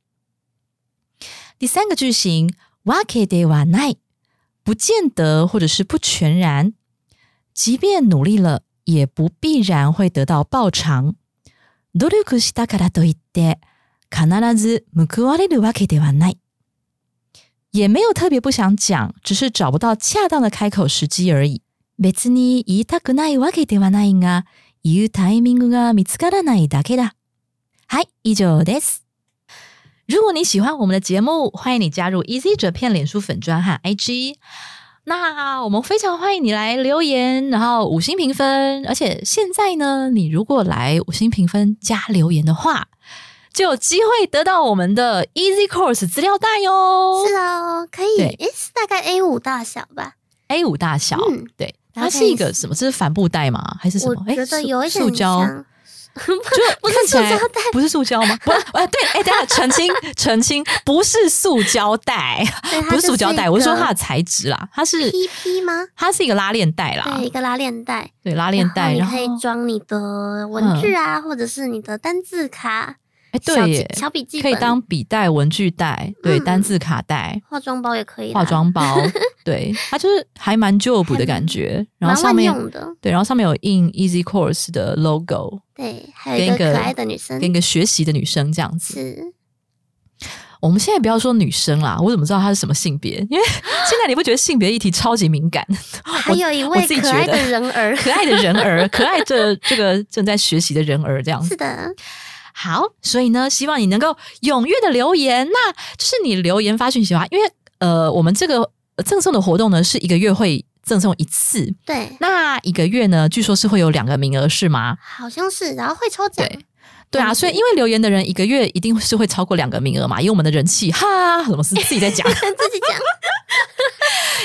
第三个句型，わけではない，不见得或者是不全然， 即便努力了，也不必然会得到报偿。努力したからといって、必ず報われるわけではない。也没有特别不想讲，只是找不到恰当的开口时机而已。別に言いたくないわけではないが、言うタイミングが見つからないだけだ。はい、以上です。如果你喜欢我们的节目，欢迎你加入 Easy 折片脸书粉专和 IG。 那我们非常欢迎你来留言，然后五星评分。而且现在呢，你如果来五星评分加留言的话，就有机会得到我们的 Easy Course 资料袋哟。是哦，可以，对诶，是大概 A 五大小吧？A 五大小，嗯对，它是一个什么？这是帆布袋吗？还是什么？诶觉得塑有一点塑胶，像，就 *laughs* 不是看起来塑胶袋不是塑胶吗？*laughs* 不，哎，对，哎，等下澄清 *laughs* 澄清，不是塑胶袋，不是塑胶袋，我是说它的材质啦，它是 PP 吗？它是一个拉链袋啦对，，一个拉链袋，对，拉链袋，然后然后你可以装你的文具啊，或者是你的单字卡，哎，对耶，小笔记本可以当笔袋、文具袋，对，嗯单字卡带、化妆包也可以，化妆包，*laughs* 对，它就是还蛮旧补的感觉。*laughs* 然后上面用的。对，然后上面有印 Easy Course 的 logo，对，还有一个个可爱的女生跟一个学习的女生这样子。是我们现在不要说女生啦，我怎么知道她是什么性别？因为 *laughs* 现在你不觉得性别议题超级敏感？还有一我位可爱的人儿，可爱的人儿，可爱的这个正在学习的人儿这样子是。的，好，所以呢，希望你能够踊跃的留言，那就是你留言发讯息的话，因为呃，我们这个呃赠送的活动呢是一个月会赠送一次，对，那一个月呢，据说是会有两个名额，是吗？好像是，然后会抽奖，对。对啊，所以因为留言的人一个月一定是会超过两个名额嘛，因为我们的人气，哈，什么是自己在讲？*laughs* 自己讲，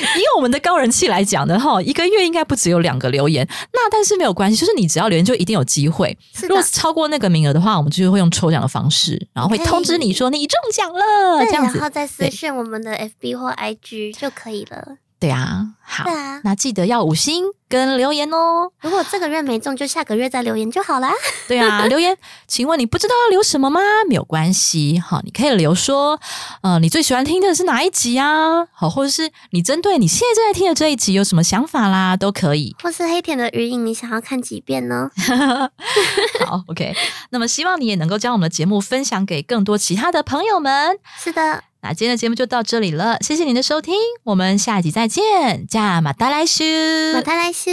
*laughs* 以我们的高人气来讲的，哈，一个月应该不只有两个留言，那但是没有关系，就是你只要留言就一定有机会。如果是，超过那个名额的话，我们就会用抽奖的方式，然后会通知你说你中奖了，这样子。然后再私对讯我们的 FB 或 IG 就可以了。对啊，好对，啊，那记得要五星跟留言哦。如果这个月没中，就下个月再留言就好啦。*laughs* 对啊，留言，请问你不知道要留什么吗？没有关系，好，你可以留说，呃，你最喜欢听的是哪一集啊？好，或者是你针对你现在正在听的这一集有什么想法啦，都可以。或是黑田的余影，你想要看几遍呢？*laughs* 好，OK。那么希望你也能够将我们的节目分享给更多其他的朋友们。是的，那今天的节目就到这里了，谢谢您的收听，我们下集再见，加马达来修，马太来修。